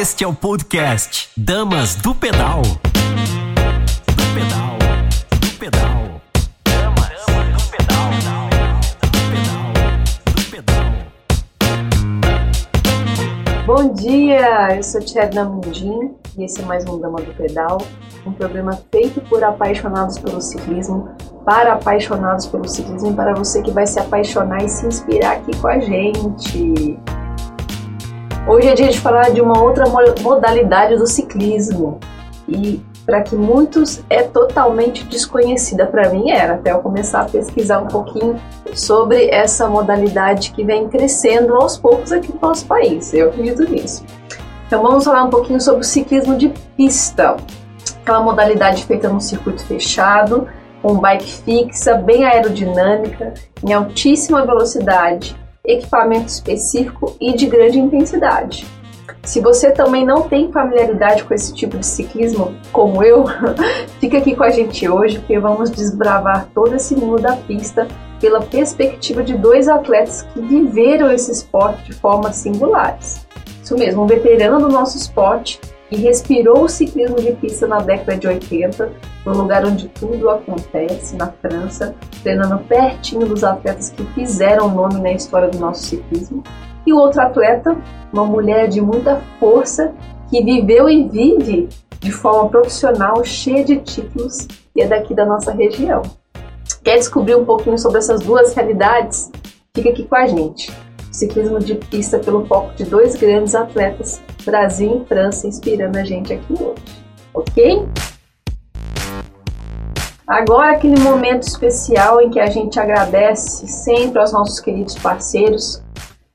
Este é o podcast Damas do Pedal. Do pedal, do pedal. Do pedal. Bom dia, eu sou Tcherna Mundim e esse é mais um Dama do Pedal, um programa feito por apaixonados pelo ciclismo, para apaixonados pelo ciclismo e para você que vai se apaixonar e se inspirar aqui com a gente. Hoje é dia de falar de uma outra modalidade do ciclismo e para que muitos é totalmente desconhecida. Para mim era, até eu começar a pesquisar um pouquinho sobre essa modalidade que vem crescendo aos poucos aqui no nosso país. Eu acredito nisso. Então vamos falar um pouquinho sobre o ciclismo de pista, aquela modalidade feita num circuito fechado, com bike fixa, bem aerodinâmica, em altíssima velocidade equipamento específico e de grande intensidade. Se você também não tem familiaridade com esse tipo de ciclismo, como eu, fica aqui com a gente hoje, porque vamos desbravar todo esse mundo da pista pela perspectiva de dois atletas que viveram esse esporte de formas singulares. Isso mesmo, um veterano do nosso esporte e respirou o ciclismo de pista na década de 80, no lugar onde tudo acontece, na França, treinando pertinho dos atletas que fizeram nome na história do nosso ciclismo. E o outro atleta, uma mulher de muita força, que viveu e vive de forma profissional, cheia de títulos, e é daqui da nossa região. Quer descobrir um pouquinho sobre essas duas realidades? Fica aqui com a gente. Ciclismo de pista pelo foco de dois grandes atletas Brasil e França inspirando a gente aqui hoje, ok? Agora aquele momento especial em que a gente agradece sempre aos nossos queridos parceiros,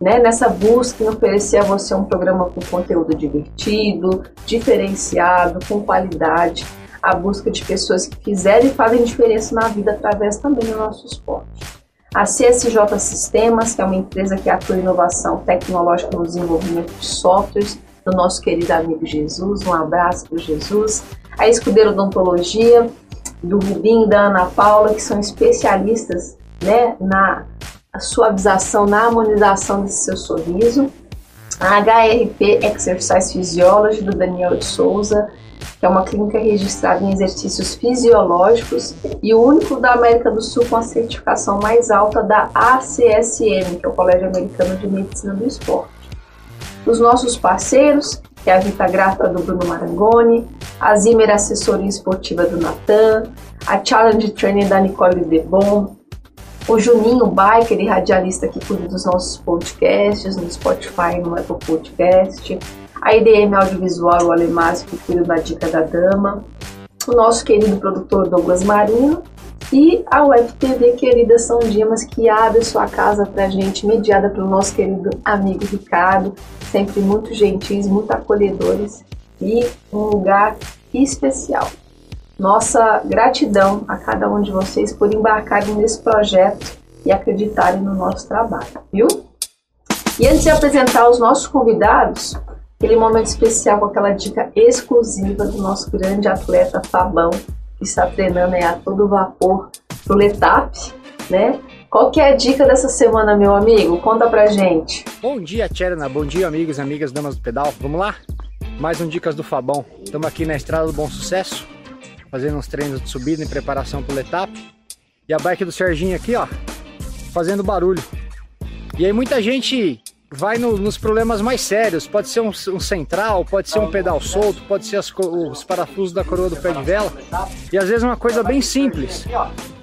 né, nessa busca em oferecer a você um programa com conteúdo divertido, diferenciado, com qualidade, a busca de pessoas que fizeram e fazem diferença na vida através também do nosso esporte. A CSJ Sistemas, que é uma empresa que atua em inovação tecnológica no desenvolvimento de softwares do nosso querido amigo Jesus. Um abraço para Jesus. A Escudeiro Odontologia, do Rubinho e da Ana Paula, que são especialistas né, na suavização, na harmonização desse seu sorriso. A HRP Exercise Physiology, do Daniel de Souza, que é uma clínica registrada em exercícios fisiológicos e o único da América do Sul com a certificação mais alta da ACSM, que é o Colégio Americano de Medicina do Esporte. Os nossos parceiros, que é a Vita Grata do Bruno Marangoni, a Zimmer Assessoria Esportiva do Natan, a Challenge Training da Nicole Debon, o Juninho Biker e radialista que cuida dos nossos podcasts no Spotify e no Apple Podcast, a IDM Audiovisual, o que cuida da Dica da Dama, o nosso querido produtor Douglas Marino e a UFTV querida São Dimas, que abre sua casa para gente, mediada pelo nosso querido amigo Ricardo, sempre muito gentis, muito acolhedores e um lugar especial. Nossa gratidão a cada um de vocês por embarcarem nesse projeto e acreditarem no nosso trabalho, viu? E antes de apresentar os nossos convidados, aquele momento especial com aquela dica exclusiva do nosso grande atleta Fabão, que está treinando a todo vapor pro Letap, né? Qual que é a dica dessa semana, meu amigo? Conta pra gente. Bom dia, Tcherna. Bom dia, amigos e amigas damas do pedal. Vamos lá? Mais um Dicas do Fabão. Estamos aqui na Estrada do Bom Sucesso, fazendo uns treinos de subida em preparação pro Letap. E a bike do Serginho aqui, ó, fazendo barulho. E aí muita gente vai no, nos problemas mais sérios. Pode ser um, um, central, pode ser um pedal solto, pode ser as, os parafusos da coroa do pé de vela. E às vezes uma coisa bem simples,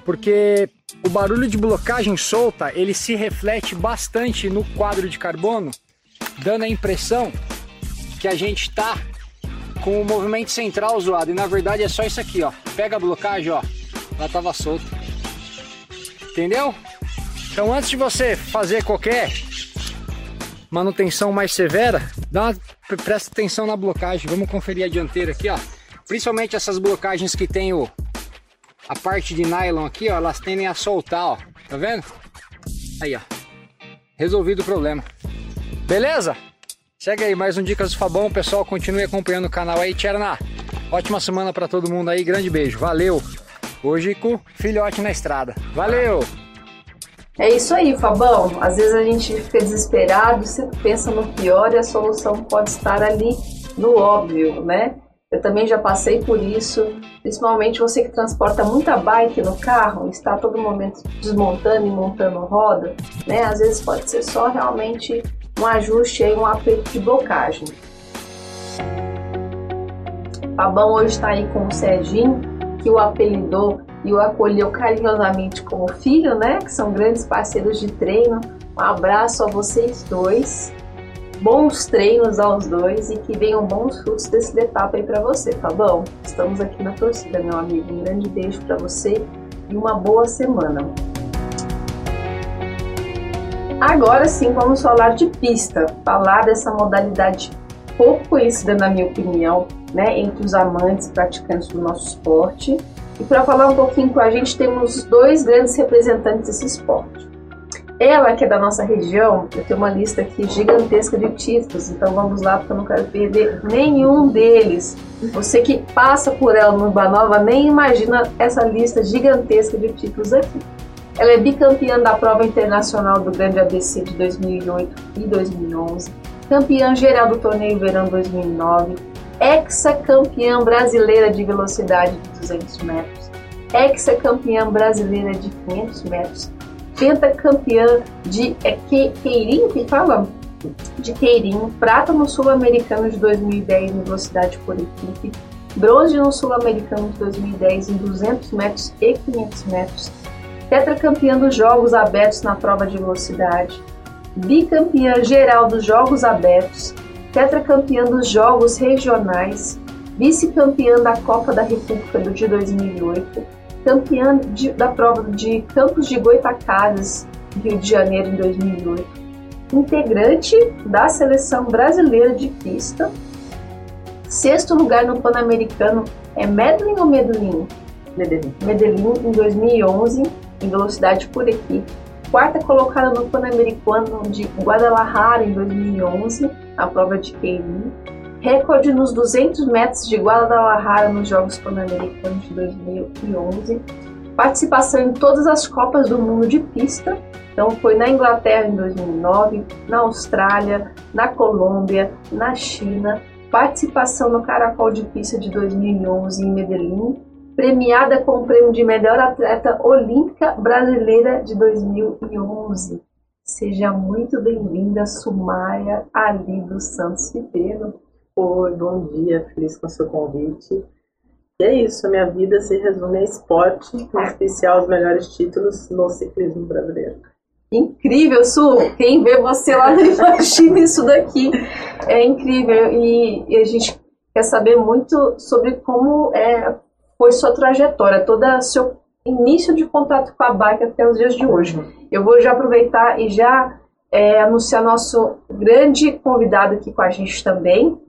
porque o barulho de blocagem solta ele se reflete bastante no quadro de carbono, dando a impressão que a gente está com o movimento central zoado. E na verdade é só isso aqui, ó. Pega a blocagem, ó. Ela tava solta. Entendeu? Então antes de você fazer qualquer manutenção mais severa, dá uma, presta atenção na blocagem. Vamos conferir a dianteira aqui, ó. Principalmente essas blocagens que tem o, a parte de nylon aqui, ó, elas tendem a soltar, ó. Tá vendo? Aí, ó. Resolvido o problema. Beleza? Segue aí mais um Dicas do Fabão, pessoal. Continue acompanhando o canal aí, Tcherna. Ótima semana para todo mundo aí. Grande beijo. Valeu. Hoje com filhote na estrada. Valeu! É isso aí, Fabão. Às vezes a gente fica desesperado, sempre pensa no pior e a solução pode estar ali no óbvio, né? Eu também já passei por isso, principalmente você que transporta muita bike no carro, está todo momento desmontando e montando roda, né? Às vezes pode ser só realmente um ajuste aí, um aperto de blocagem. Fabão hoje está aí com o Serginho, que o apelidou e o acolheu carinhosamente como filho, né? Que são grandes parceiros de treino. Um abraço a vocês dois bons treinos aos dois e que venham bons frutos desse etapa aí para você, tá bom? Estamos aqui na torcida, meu amigo. Um grande beijo para você e uma boa semana. Agora sim, vamos falar de pista, falar dessa modalidade pouco conhecida, na minha opinião, né, entre os amantes praticantes do nosso esporte. E para falar um pouquinho com a gente, temos dois grandes representantes desse esporte. Ela, que é da nossa região, eu tenho uma lista aqui gigantesca de títulos, então vamos lá, porque eu não quero perder nenhum deles. Você que passa por ela no Nova nem imagina essa lista gigantesca de títulos aqui. Ela é bicampeã da prova internacional do Grande ABC de 2008 e 2011, campeã geral do torneio Verão 2009, ex-campeã brasileira de velocidade de 200 metros, ex-campeã brasileira de 500 metros, pentacampeã de é, Queirinho, que fala? De Queirinho, prata no Sul-Americano de 2010 em velocidade por equipe, bronze no Sul-Americano de 2010 em 200 metros e 500 metros, tetracampeã dos Jogos Abertos na prova de velocidade, bicampeã geral dos Jogos Abertos, tetracampeã dos Jogos Regionais, vice-campeã da Copa da República do de 2008, campeã de, da prova de Campos de Goitacazes, Rio de Janeiro, em 2008. Integrante da seleção brasileira de pista. Sexto lugar no Pan-Americano é Medellín ou Medellín? Medellín. Medellín em 2011, em velocidade por equipe. Quarta colocada no Pan-Americano de Guadalajara em 2011, a prova de Keirin recorde nos 200 metros de Guadalajara nos Jogos Pan-Americanos de 2011, participação em todas as Copas do Mundo de pista, então foi na Inglaterra em 2009, na Austrália, na Colômbia, na China, participação no Caracol de Pista de 2011 em Medellín, premiada com o prêmio de melhor atleta olímpica brasileira de 2011. Seja muito bem-vinda, Sumaia Ali dos Santos Ribeiro. Oi, bom dia, feliz com o seu convite. E é isso, minha vida se resume a esporte, em especial os melhores títulos no ciclismo brasileiro. Incrível, Su! Quem vê você lá não imagina isso daqui. É incrível e, e, a gente quer saber muito sobre como é, foi sua trajetória, todo seu início de contato com a bike até os dias de hoje. Eu vou já aproveitar e já é, anunciar nosso grande convidado aqui com a gente também,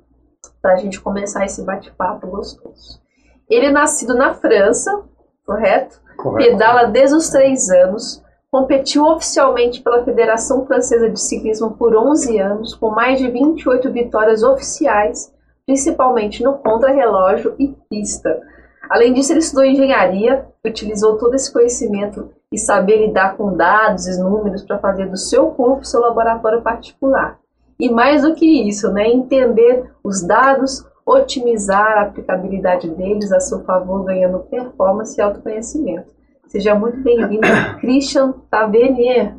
para a gente começar esse bate-papo gostoso. Ele é nascido na França, correto? correto? Pedala desde os três anos, competiu oficialmente pela Federação Francesa de Ciclismo por 11 anos, com mais de 28 vitórias oficiais, principalmente no contrarrelógio e pista. Além disso, ele estudou engenharia, utilizou todo esse conhecimento e saber lidar com dados e números para fazer do seu corpo seu laboratório particular. E mais do que isso, né, entender os dados, otimizar a aplicabilidade deles a seu favor, ganhando performance e autoconhecimento. Seja muito bem-vindo, Christian Tavernier.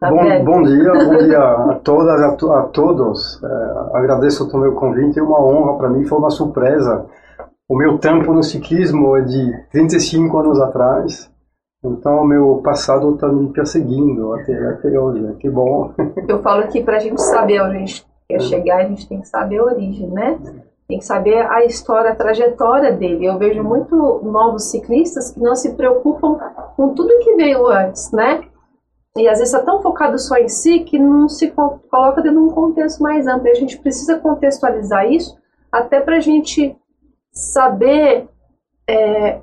Bom, bom, dia, bom dia a todas a, to a, todos. É, agradeço o meu convite, é uma honra para mim, foi uma surpresa. O meu tempo no ciclismo é de 25 anos atrás, então, o meu passado está me perseguindo até, até hoje. Né? Que bom. Eu falo que para a gente saber onde a gente quer chegar, a gente tem que saber a origem, né? Tem que saber a história, a trajetória dele. Eu vejo muito novos ciclistas que não se preocupam com tudo que veio antes, né? E às vezes está tão focado só em si que não se coloca dentro de um contexto mais amplo. E a gente precisa contextualizar isso até para a gente saber é,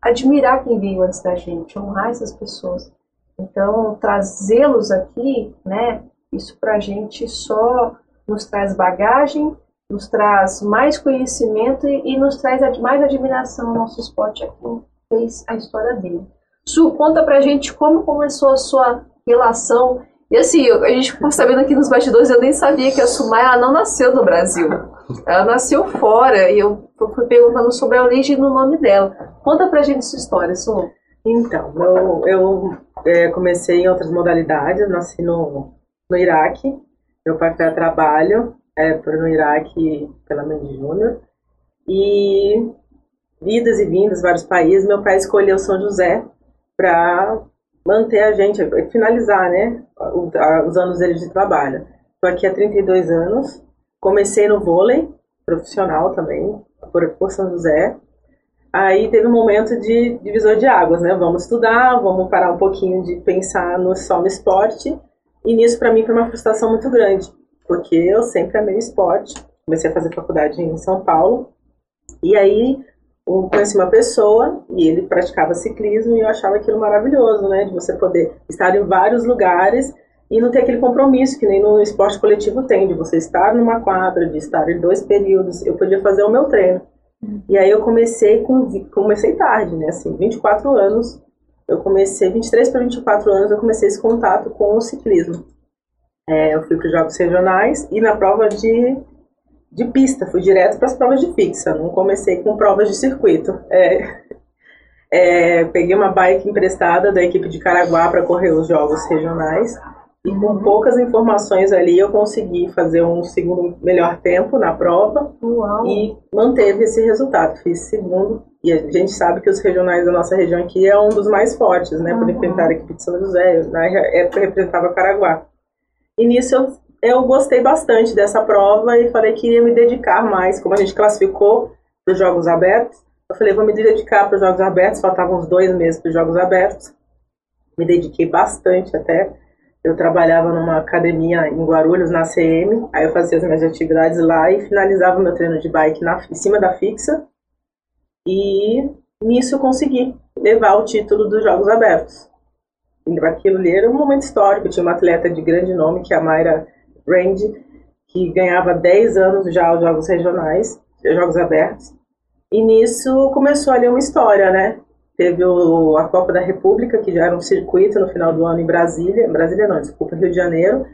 admirar quem veio antes da gente, honrar essas pessoas. Então, trazê-los aqui, né, isso para a gente só nos traz bagagem, nos traz mais conhecimento e, e nos traz mais admiração no nosso esporte aqui, fez a história dele. Su, conta pra gente como começou a sua relação. E assim, a gente ficou sabendo aqui nos bastidores, eu nem sabia que a Sumaya não nasceu no Brasil. Ela nasceu fora e eu fui perguntando sobre a origem do nome dela. Conta pra gente essa história, Su. Então, eu, eu é, comecei em outras modalidades, nasci no, no Iraque. Meu pai foi a trabalho é, no Iraque pela Mendy Júnior. E vidas e vindas, vários países, meu pai escolheu São José para manter a gente, finalizar, né, os anos dele de trabalho. Estou aqui há 32 anos, comecei no vôlei profissional também, por, por São José. Aí teve um momento de divisor de águas, né? Vamos estudar, vamos parar um pouquinho de pensar no, só no esporte. E nisso, para mim, foi uma frustração muito grande, porque eu sempre amei esporte. Comecei a fazer faculdade em São Paulo. E aí, eu conheci uma pessoa e ele praticava ciclismo e eu achava aquilo maravilhoso, né? De você poder estar em vários lugares e não ter aquele compromisso que nem no esporte coletivo tem, de você estar numa quadra, de estar em dois períodos. Eu podia fazer o meu treino. E aí eu comecei com comecei tarde, né? Assim, 24 anos. Eu comecei 23 para 24 anos, eu comecei esse contato com o ciclismo. É, eu fui para os jogos regionais e na prova de de pista, fui direto para as provas de fixa, não comecei com provas de circuito. É, é, peguei uma bike emprestada da equipe de Caraguá para correr os jogos regionais e com poucas informações ali eu consegui fazer um segundo melhor tempo na prova Uau. e manteve esse resultado. Fiz segundo e a gente sabe que os regionais da nossa região aqui é um dos mais fortes, né, por enfrentar a equipe de São José. Na época representava Caraguá. E nisso eu eu gostei bastante dessa prova e falei que iria me dedicar mais, como a gente classificou para os Jogos Abertos. Eu falei, vou me dedicar para os Jogos Abertos, faltavam uns dois meses para os Jogos Abertos. Me dediquei bastante até. Eu trabalhava numa academia em Guarulhos, na CM, aí eu fazia as minhas atividades lá e finalizava meu treino de bike na, em cima da fixa. E nisso eu consegui levar o título dos Jogos Abertos. Aquilo ali era um momento histórico. Tinha uma atleta de grande nome, que é a Mayra Randy, que ganhava 10 anos já os jogos regionais, jogos abertos. E nisso começou ali uma história, né? Teve o, a Copa da República, que já era um circuito no final do ano em Brasília, Brasília não, desculpa, Rio de Janeiro.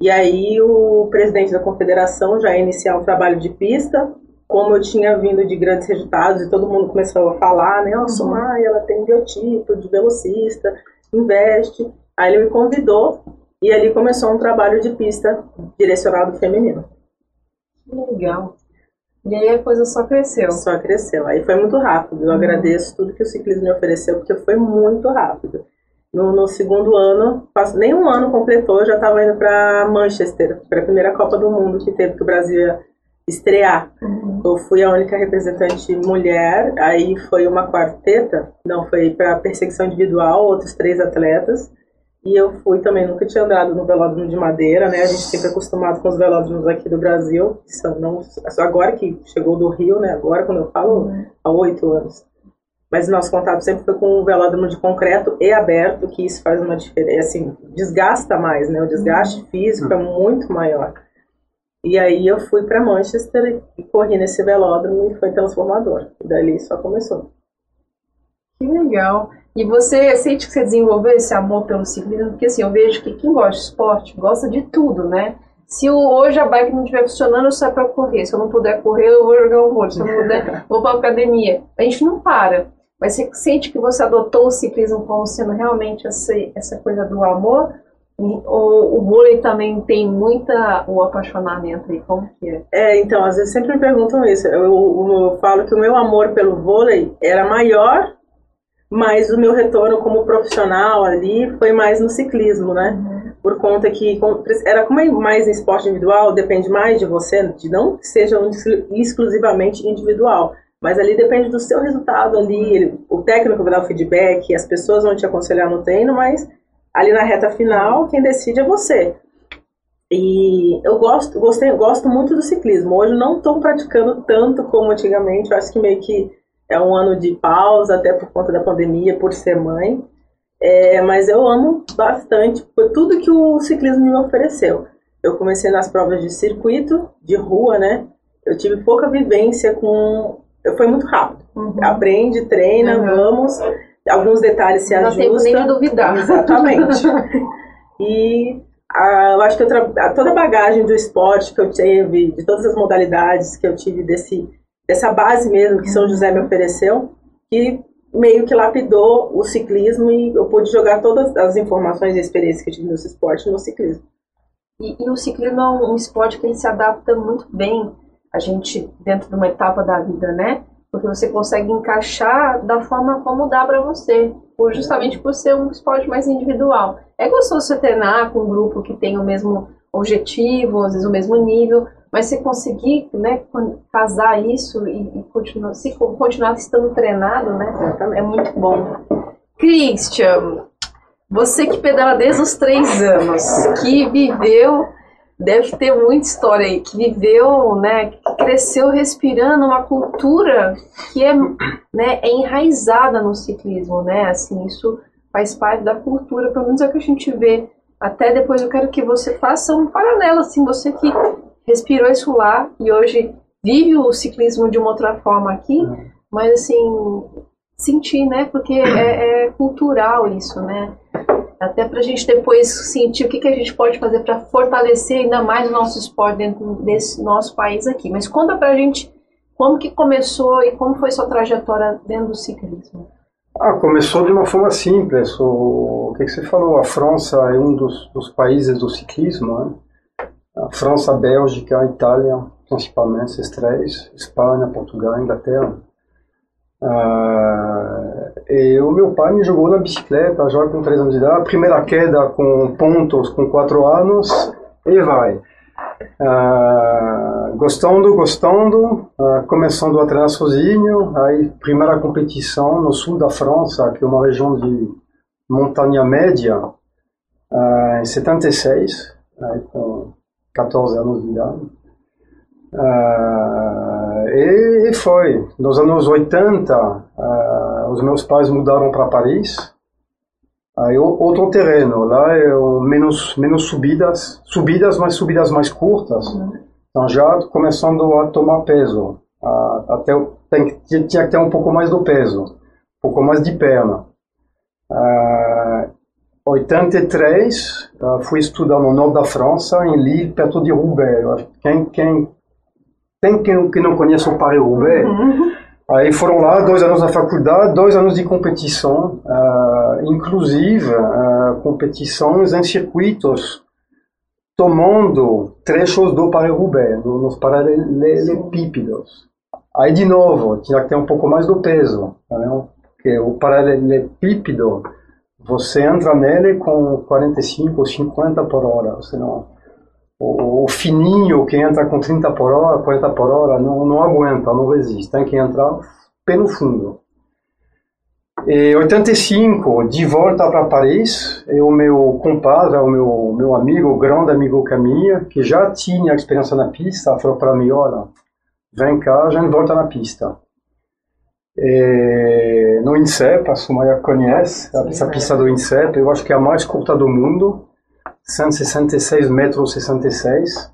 E aí o presidente da confederação já ia iniciar um trabalho de pista, como eu tinha vindo de grandes resultados e todo mundo começou a falar, né? Nossa, uhum. ela tem biotipo de velocista, investe. Aí ele me convidou e ali começou um trabalho de pista direcionado feminino. Que legal. E aí a coisa só cresceu. Só cresceu. Aí foi muito rápido. Eu uhum. agradeço tudo que o ciclismo me ofereceu, porque foi muito rápido. No, no segundo ano, nem um ano completou, eu já estava indo para Manchester, para a primeira Copa do Mundo que teve que o Brasil ia estrear. Uhum. Eu fui a única representante mulher, aí foi uma quarteta, não, foi para perseguição individual, outros três atletas. E eu fui também, nunca tinha andado no velódromo de madeira, né? A gente sempre é acostumado com os velódromos aqui do Brasil, que são não, agora que chegou do Rio, né? Agora, quando eu falo, uhum. há oito anos. Mas nosso contato sempre foi com o velódromo de concreto e aberto, que isso faz uma diferença, assim, desgasta mais, né? O desgaste uhum. físico é muito maior. E aí eu fui para Manchester e corri nesse velódromo e foi transformador. E dali só começou. Que legal. E você sente que você desenvolveu esse amor pelo ciclismo? Porque assim, eu vejo que quem gosta de esporte gosta de tudo, né? Se hoje a bike não estiver funcionando, eu saio para correr. Se eu não puder correr, eu vou jogar um vôlei. Se eu não puder, vou para academia. A gente não para. Mas você sente que você adotou o ciclismo como sendo realmente essa, essa coisa do amor? O, o vôlei também tem muita o apaixonamento aí, como que é? É, então, às vezes sempre me perguntam isso. Eu, eu, eu falo que o meu amor pelo vôlei era maior mas o meu retorno como profissional ali foi mais no ciclismo, né? Uhum. Por conta que era como é mais esporte individual, depende mais de você, de não que seja exclusivamente individual, mas ali depende do seu resultado ali, ele, o técnico vai dar o feedback, as pessoas vão te aconselhar no treino, mas ali na reta final quem decide é você. E eu gosto, gostei, gosto muito do ciclismo. Hoje não estou praticando tanto como antigamente, eu acho que meio que é um ano de pausa, até por conta da pandemia, por ser mãe. É, mas eu amo bastante por tudo que o ciclismo me ofereceu. Eu comecei nas provas de circuito, de rua, né? Eu tive pouca vivência com. Eu foi muito rápido. Uhum. Aprende, treina, uhum. vamos. Alguns detalhes se Não ajustam. Não tem nem duvidar. Exatamente. e eu acho que eu toda a bagagem do esporte que eu tive, de todas as modalidades que eu tive desse, dessa base mesmo que São José me ofereceu, que meio que lapidou o ciclismo e eu pude jogar todas as informações e experiências que eu tive nesse esporte no ciclismo. E, e, o ciclismo é um, esporte que se adapta muito bem a gente dentro de uma etapa da vida, né? Porque você consegue encaixar da forma como dá para você, por, justamente por ser um esporte mais individual. É gostoso você treinar com um grupo que tem o mesmo objetivo, às vezes o mesmo nível, mas se conseguir né, casar isso e, e continuar, se continuar estando treinado, né, é muito bom. Christian, você que pedala desde os três anos, que viveu, deve ter muita história aí, que viveu, né, que cresceu respirando uma cultura que é, né, é enraizada no ciclismo, né, assim, isso faz parte da cultura, pelo menos é o que a gente vê. Até depois eu quero que você faça um paralelo, assim, você que respirou isso lá e hoje vive o ciclismo de uma outra forma aqui, mas assim, sentir, né, porque é, é cultural isso, né, até para a gente depois sentir o que, que a gente pode fazer para fortalecer ainda mais o nosso esporte dentro desse nosso país aqui. Mas conta para a gente como que começou e como foi sua trajetória dentro do ciclismo. Ah, começou de uma forma simples. O, o que, que, você falou? A França é um dos, dos países do ciclismo. Né? A França, a Bélgica, a Itália, principalmente esses três. Espanha, Portugal, Inglaterra. Uh, e o meu pai me jogou na bicicleta já com 3 anos de idade. Primeira queda com pontos com 4 anos e vai. Uh, gostando, gostando, uh, começando a treinar sozinho. Aí, primeira competição no sul da França, que é uma região de montanha média, em 76, aí, com 14 anos de idade. Uh, e, e, foi. Nos anos 80, uh, os meus pais mudaram para Paris. Aí outro terreno, lá é menos, menos subidas, subidas, mas subidas mais curtas. Uhum. Então já começando a tomar peso. Uh, até tem, tinha que ter um pouco mais do peso, um pouco mais de perna. Uh, 83, uh, fui estudar no norte da França, em Lille, perto de Roubaix. Quem, quem tem quem, que não conhece o Paris-Roubaix. Uhum. Aí foram lá dois anos da faculdade, dois anos de competição, uh, inclusive uh, competições em circuitos, tomando trechos do Paris-Roubaix, nos paralelepípedos. Aí de novo, tinha que ter um pouco mais do peso, né? porque o paralelepípedo, você entra nele com 45 ou 50 por hora, senão o, o, fininho que entra com 30 por hora, 40 por hora, não, não aguenta, não resiste, tem que entrar pelo fundo. Em 85, de volta para Paris, e o meu compadre, o meu, meu amigo, grande amigo Caminha, que já tinha experiência na pista, falou para mim, olha, vem cá, a gente volta na pista. E no INSEP, a Sumaya conhece, essa pista do INSEP, eu acho que é a mais curta do mundo, 166 metros 66.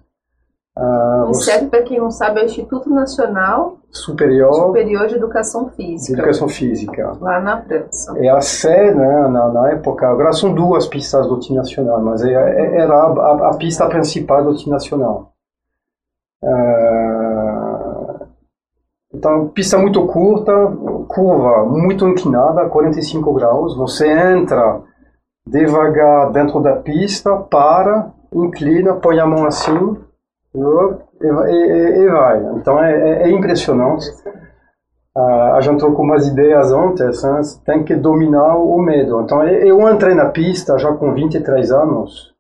Uh, o para quem não sabe, é o Instituto Nacional Superior, Superior de Educação Física. De Educação Física. Lá na França. É a sede, né, na, na, época, agora são duas pistas do time nacional, mas é, é, era a, a, a, pista principal do time nacional. Uh, então, pista muito curta, curva muito inclinada, 45 graus. Você entra devagar dentro da pista, para, inclina, põe a mão assim e, e, e vai. Então é, é, é impressionante. Uh, a gente trocou umas ideias antes, né? tem que dominar o medo. Então eu entrei na pista já com 23 anos,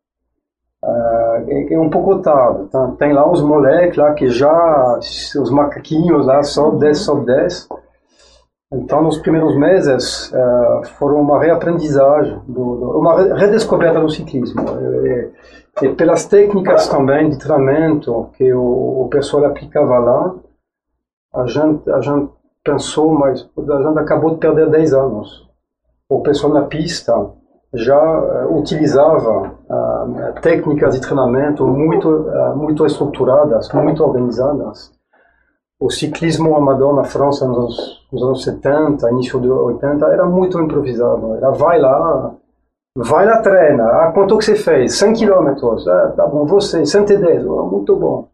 é, é, um pouco tarde. Então, tem lá os moleques lá que já, os macaquinhos lá, sobe, desce, sobe, desce. Então, nos primeiros meses, uh, foram uma reaprendizagem, do, do, uma redescoberta do ciclismo. E, e, pelas técnicas também de treinamento que o, o pessoal aplicava lá, a gente, a gente pensou, mas a gente acabou de perder 10 anos. O pessoal na pista já uh, utilizava uh, técnicas de treinamento muito, muito estruturadas, muito organizadas o ciclismo amador na França nos anos, nos anos 70, início de 80, era muito improvisado. Era vai lá, vai lá, treina. Ah, quanto que você fez? 100 quilômetros. Ah, tá bom, você, 110. Oh, muito bom.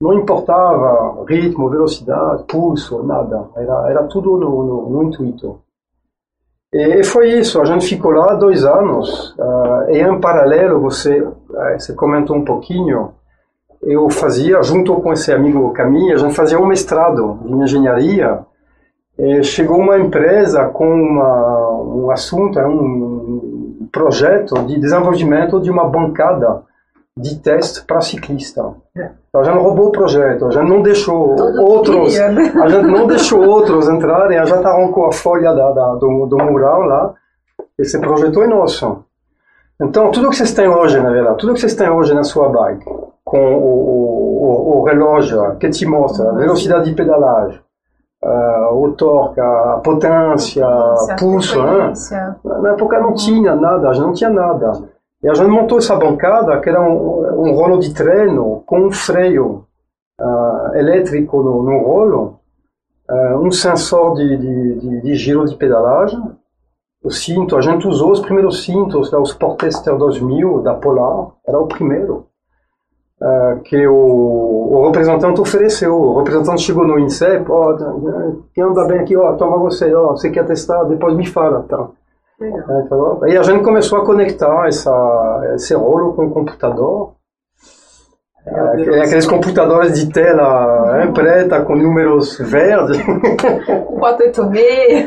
Não importava ritmo, velocidade, pulso, nada. Era, era tudo no, no, no intuito. E foi isso, a gente ficou lá dois anos. Uh, e em paralelo, você, uh, você comentou um pouquinho, eu fazia, junto com esse amigo Camille, a gente fazia um mestrado em engenharia. Chegou uma empresa com uma, um assunto, um projeto de desenvolvimento de uma bancada de teste para ciclista. É. Então, a gente roubou o projeto, a gente não deixou Todo outros, dia, né? a gente não deixou outros entrarem, a gente arrancou a folha da, da, do, do mural lá. Esse projeto é nosso. Então, tudo que vocês têm hoje, na verdade, tudo que vocês têm hoje na sua bike, com o, o, o relógio que te mostra a velocidade de pedalagem, uh, o torque, a potência, o pulso, né? na época não tinha nada, a gente não tinha nada. E a gente montou essa bancada, que era um, um rolo de treino com um freio uh, elétrico no, no rolo, uh, um sensor de, de, de, de, giro de pedalagem, o cinto, a gente usou os primeiros cintos, lá, os Sportester 2000 da Polar, era o primeiro. Uh, que o, o, representante ofereceu. O representante chegou no INSEP, ó, oh, quem anda bem aqui, ó, toma você, ó, você quer testar, depois me fala, tá? É, e a gente começou a conectar essa, esse rolo com o computador. É, é aqueles computadores de tela uhum. preta com números verdes. 486.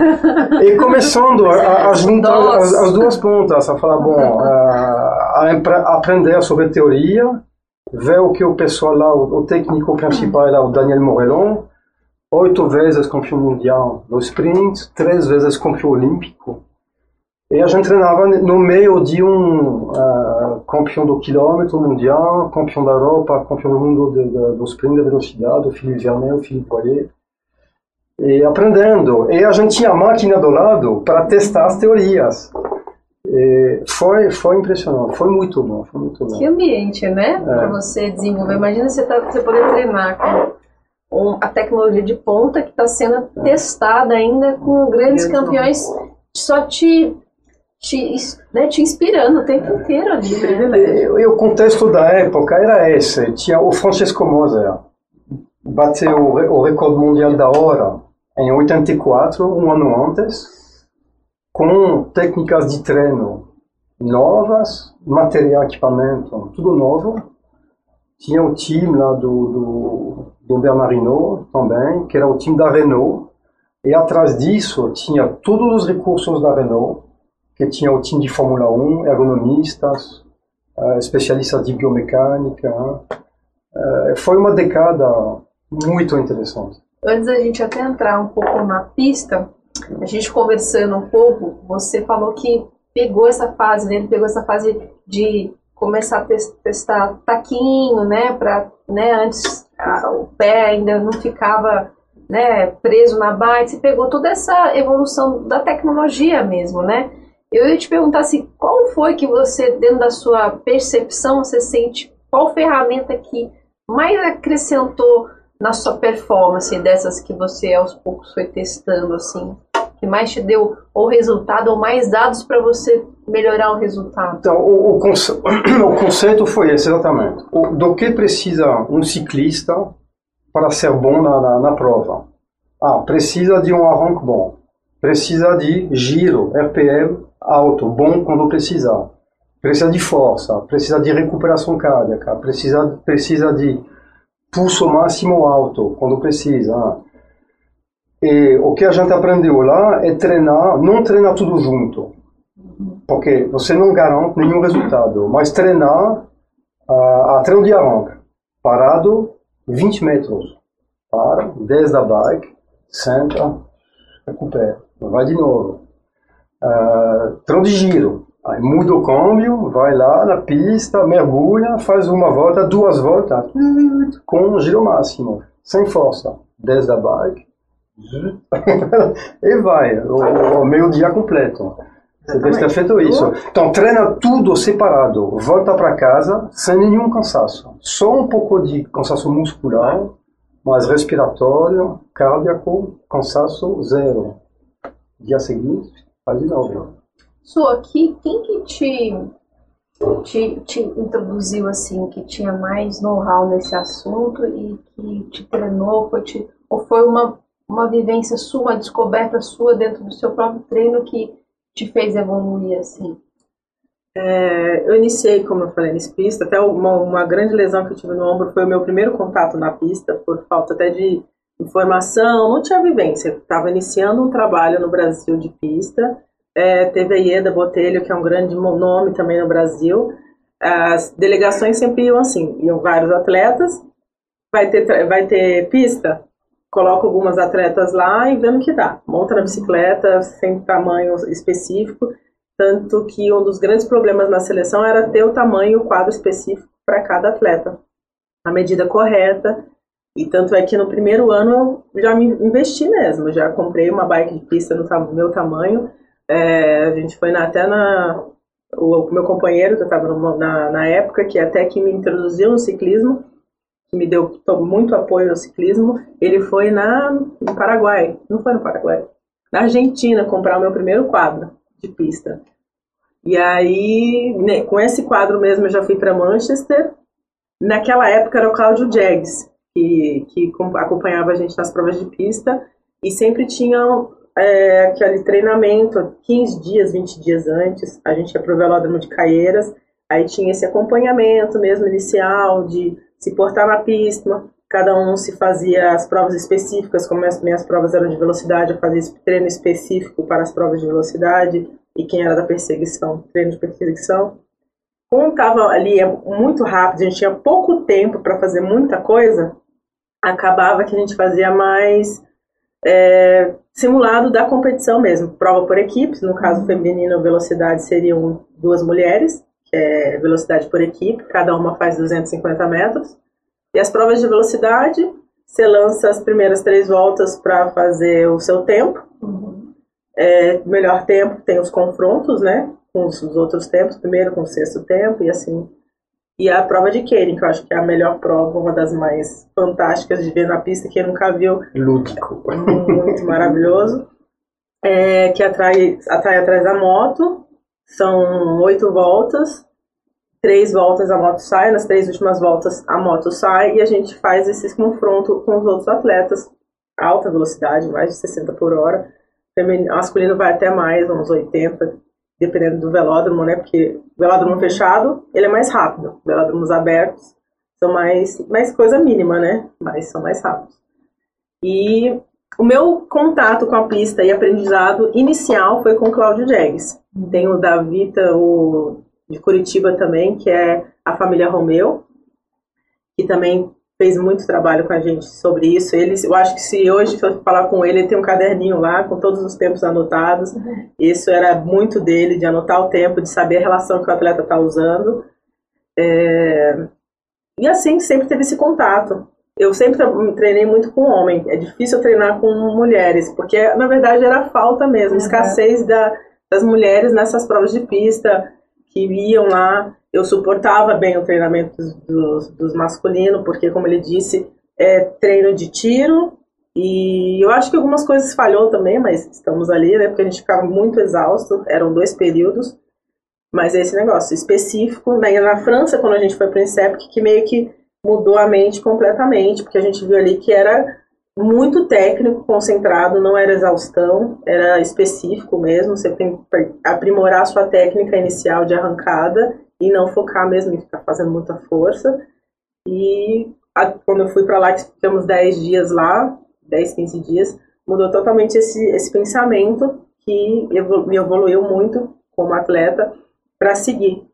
e começando a, a juntar as, as, duas pontas, a falar, bom, a, a, aprender sobre teoria, ver o que o pessoal lá, o, o técnico principal lá, o Daniel Morelon, oito vezes campeão mundial no sprint, três vezes campeão olímpico. E a gente treinava no meio de um uh, campeão do quilômetro mundial, campeão da Europa, campeão do mundo de, de, do sprint de velocidade, o Philippe Vernet, o Philippe Poirier. E aprendendo. E a gente tinha a máquina do lado para testar as teorias. E foi, foi impressionante, foi muito bom, foi muito bom. Que ambiente, né? É. Para você desenvolver. Imagina você, tá, você poder treinar com um, a tecnologia de ponta que está sendo é. testada ainda com grandes campeões. Só te te, né, te inspirando o tempo inteiro ali. Né? E, o contexto da época era esse. Tinha o Francesco Moser, bateu o, o recorde mundial da hora em 84, um ano antes, com técnicas de treino novas, material, equipamento, tudo novo. Tinha o time lá do, do, do Bernard Hinault também, que era o time da Renault. E atrás disso tinha todos os recursos da Renault, que tinha o time de Fórmula 1, ergonomistas, uh, especialistas de biomecânica. Uh, foi uma década muito interessante. Antes da gente até entrar um pouco na pista, a gente conversando um pouco, você falou que pegou essa fase, né? Pegou essa fase de começar a testar taquinho, né? Para, né? Antes a, o pé ainda não ficava né, preso na bike. Você pegou toda essa evolução da tecnologia mesmo, né? Eu ia te perguntar assim, qual foi que você, dentro da sua percepção, você sente, qual ferramenta que mais acrescentou na sua performance dessas que você aos poucos foi testando, assim, que mais te deu ou resultado ou mais dados para você melhorar o resultado? Então, o, o, conce... o conceito foi esse, exatamente. O, do que precisa um ciclista para ser bom na, na, na prova? Ah, precisa de um arranque bom, precisa de giro, RPM alto, bom quando precisar. Precisa de força, precisa de recuperação cardíaca, precisa, precisa de pulso máximo alto quando precisa. E o que a gente aprendeu lá é treinar, não treinar tudo junto, porque você não garante nenhum resultado, mas treinar a, a treino de arranque, parado 20 metros, para, desce da bike, senta, recupera, vai de novo uh, de giro. Aí muda o câmbio, vai lá na pista, mergulha, faz uma volta, duas voltas, com giro máximo, sem força. Desce da bike, e vai, o, o meio-dia completo. Você deve ter feito isso. Então, treina tudo separado. Volta para casa sem nenhum cansaço. Só um pouco de cansaço muscular, mas respiratório, cardíaco, cansaço zero. Dia seguinte, Faz de novo. Su, aqui, quem que te, te, te introduziu assim, que tinha mais know-how nesse assunto e que te treinou, foi te, ou foi uma, uma vivência sua, uma descoberta sua dentro do seu próprio treino que te fez evoluir assim? É, eu iniciei, como eu falei, nesse pista, até uma, uma, grande lesão que eu tive no ombro foi o meu primeiro contato na pista, por falta até de informação, não tinha vivência. Estava iniciando um trabalho no Brasil de pista, é, teve a Ieda Botelho, que é um grande nome também no Brasil. As delegações sempre iam assim, iam vários atletas, vai ter, vai ter pista, coloca algumas atletas lá e vendo que dá. Monta na bicicleta, sem tamanho específico, tanto que um dos grandes problemas na seleção era ter o tamanho, o quadro específico para cada atleta. A medida correta. E tanto é que no primeiro ano eu já me investi mesmo, já comprei uma bike de pista no meu tamanho. É, a gente foi na, até na. O, meu companheiro, que eu estava na, na época, que até que me introduziu no ciclismo, que me deu muito apoio no ciclismo, ele foi na, no Paraguai. Não foi no Paraguai. Na Argentina, comprar o meu primeiro quadro de pista. E aí, né, com esse quadro mesmo, eu já fui para Manchester. Naquela época era o Cláudio Jeggs, que, que acompanhava a gente nas provas de pista, e sempre tinha é, aquele treinamento, 15 dias, 20 dias antes, a gente ia para o velódromo de Caieiras, aí tinha esse acompanhamento mesmo inicial, de se portar na pista, cada um se fazia as provas específicas, como as minhas provas eram de velocidade, eu fazia treino específico para as provas de velocidade, e quem era da perseguição, treino de perseguição. Como estava ali é muito rápido, a gente tinha pouco tempo para fazer muita coisa, acabava que a gente fazia mais é, simulado da competição mesmo, prova por equipes, no caso feminino, velocidade seriam duas mulheres, que é velocidade por equipe, cada uma faz 250 metros, e as provas de velocidade, você lança as primeiras três voltas para fazer o seu tempo, uhum é, melhor tempo tem os confrontos, né? Com os, outros tempos, primeiro com o sexto tempo e assim. E a prova de Keirin, que eu acho que é a melhor prova, uma das mais fantásticas de ver na pista, que nunca viu. Lúdico. Muito maravilhoso. É, que atrai, atrai atrás da moto. São oito voltas. Três voltas a moto sai, nas três últimas voltas a moto sai e a gente faz esse confronto com os outros atletas. Alta velocidade, mais de 60 por hora feminino, masculino vai até mais, uns 80, dependendo do velódromo, né? Porque velódromo fechado, ele é mais rápido. Velódromos abertos são mais, mais coisa mínima, né? Mas são mais rápidos. E o meu contato com a pista e aprendizado inicial foi com o Cláudio Jegues. Tem o Davita, o de Curitiba também, que é a família Romeu, que também fez muito trabalho com a gente sobre isso. Ele, eu acho que se hoje for falar com ele, ele tem um caderninho lá com todos os tempos anotados. Uhum. Isso era muito dele, de anotar o tempo, de saber a relação que o atleta está usando. É... E assim, sempre teve esse contato. Eu sempre treinei muito com homem. É difícil treinar com mulheres, porque na verdade era falta mesmo, uhum. escassez da, das mulheres nessas provas de pista que iam lá eu suportava bem o treinamento dos, dos, masculinos, porque, como ele disse, é treino de tiro. E eu acho que algumas coisas falhou também, mas estamos ali, né? Porque a gente ficava muito exausto, eram dois períodos. Mas é esse negócio específico, né? na França, quando a gente foi para o INSEP, que meio que mudou a mente completamente, porque a gente viu ali que era muito técnico, concentrado, não era exaustão, era específico mesmo. Você tem que aprimorar a sua técnica inicial de arrancada e não focar mesmo em ficar fazendo muita força. E a, quando eu fui para lá, que ficamos 10 dias lá, 10, 15 dias, mudou totalmente esse, esse pensamento que evolu me evoluiu muito como atleta para seguir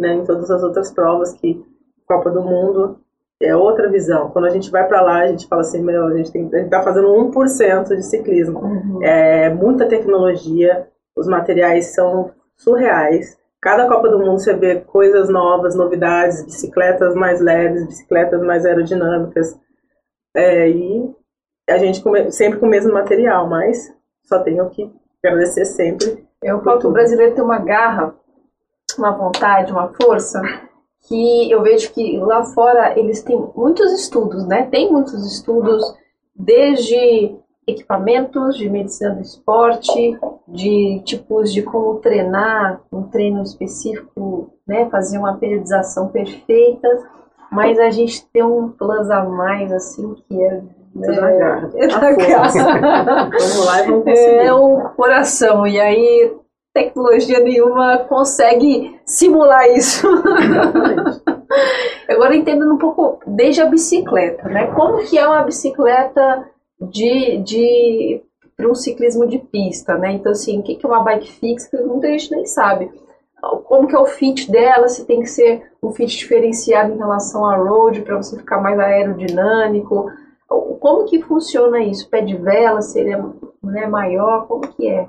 né, em todas as outras provas que Copa do Mundo é outra visão. Quando a gente vai para lá, a gente fala assim, meu, a gente está fazendo 1% de ciclismo. Uhum. É muita tecnologia, os materiais são surreais. Cada Copa do Mundo você vê coisas novas, novidades, bicicletas mais leves, bicicletas mais aerodinâmicas. É, e a gente come, sempre com o mesmo material, mas só tenho que agradecer sempre. Eu falo que o brasileiro tem uma garra, uma vontade, uma força, que eu vejo que lá fora eles têm muitos estudos, né? Tem muitos estudos, desde equipamentos de medicina do esporte, de tipos de como treinar, um treino específico, né, fazer uma periodização perfeita, mas a gente tem um plus a mais, assim, que é é, da vamos lá e vamos conseguir. É o coração. E aí, tecnologia nenhuma consegue simular isso. Agora entendendo um pouco desde a bicicleta, né? Como que é uma bicicleta de, de para um ciclismo de pista, né? Então assim, o que é uma bike fix? Que muita gente nem sabe. Como que é o fit dela? Se tem que ser um fit diferenciado em relação à road para você ficar mais aerodinâmico? Como que funciona isso? Pé de vela seria né, maior? Como que é?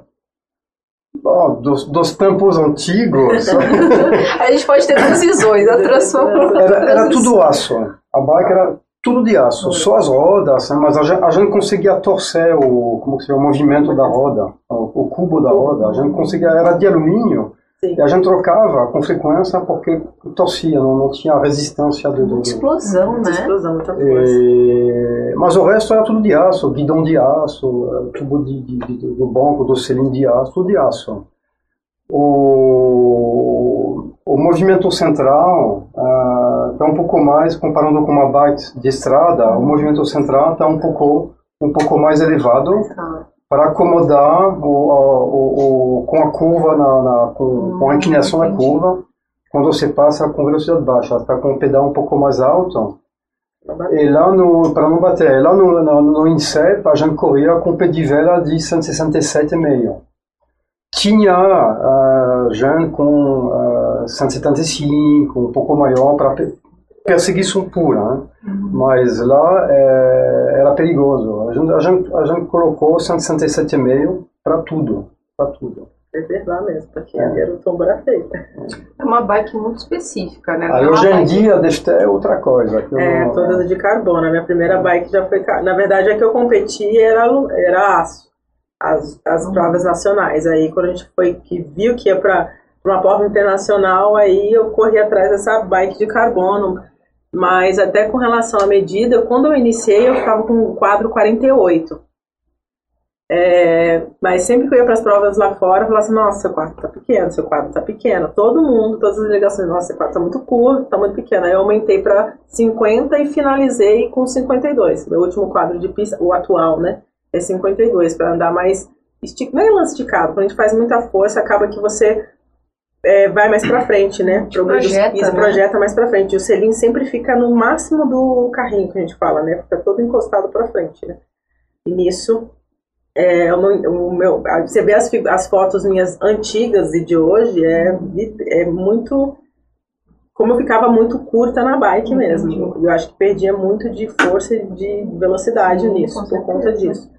Bom, dos, dos tempos antigos. a gente pode ter duas visões, a transformação. Era, era tudo aço. A bike era tudo de aço, só as rodas, né? mas a gente, a gente, conseguia torcer o, como se o movimento da roda, o, o, cubo da roda, a gente conseguia, era de alumínio, Sim. e a gente trocava com frequência porque torcia, não, não tinha resistência do... do explosão, né? Explosão, muita e, mas o resto era tudo de aço, guidão de aço, tubo de, de, de, do banco, do cilindro de aço, tudo de aço. O, o movimento central está uh, um pouco mais, comparando com uma bike de estrada, o movimento central está um pouco, um pouco mais elevado para acomodar o, o, o, com a curva, na, na com, com, a inclinação da curva, quando você passa com velocidade baixa, está com o pedal um pouco mais alto. E lá para não bater, lá no, no, no INSEP, a gente corria com pé de vela de 167,5 tinha uh, gente com uh, 175, um pouco maior, para perseguir sultura, né? Uhum. mas lá é, era perigoso. A gente, a gente, a gente colocou 167,5 para tudo, para tudo. Preservar mesmo, porque é. era o tombo era feito. É uma bike muito específica, né? Aí, hoje em dia, deste é outra coisa. é, não... todas de carbono. A minha primeira bike já foi... Na verdade, a que eu competi era, era aço as, as uhum. provas nacionais. Aí quando a gente foi que viu que ia para uma prova internacional, aí eu corri atrás dessa bike de carbono. Mas até com relação à medida, quando eu iniciei, eu ficava com o quadro 48. É, mas sempre que eu ia para as provas lá fora, eu falava assim: nossa, seu quadro está pequeno, seu quadro está pequeno. Todo mundo, todas as delegações, nossa, seu quadro está muito curto, está muito pequeno. Aí eu aumentei para 50 e finalizei com 52. Meu último quadro de pista, o atual, né? é 52, para andar mais esticado. Não é elasticado, quando a gente faz muita força, acaba que você é, vai mais para frente, né? Projeta, isso, né? projeta mais para frente. O selim sempre fica no máximo do carrinho que a gente fala, né? Fica todo encostado para frente, né? E nisso, é, o, o meu, você vê as, as fotos minhas antigas e de hoje, é, é muito como eu ficava muito curta na bike mesmo. Eu acho que perdia muito de força e de velocidade Sim, nisso, por conta disso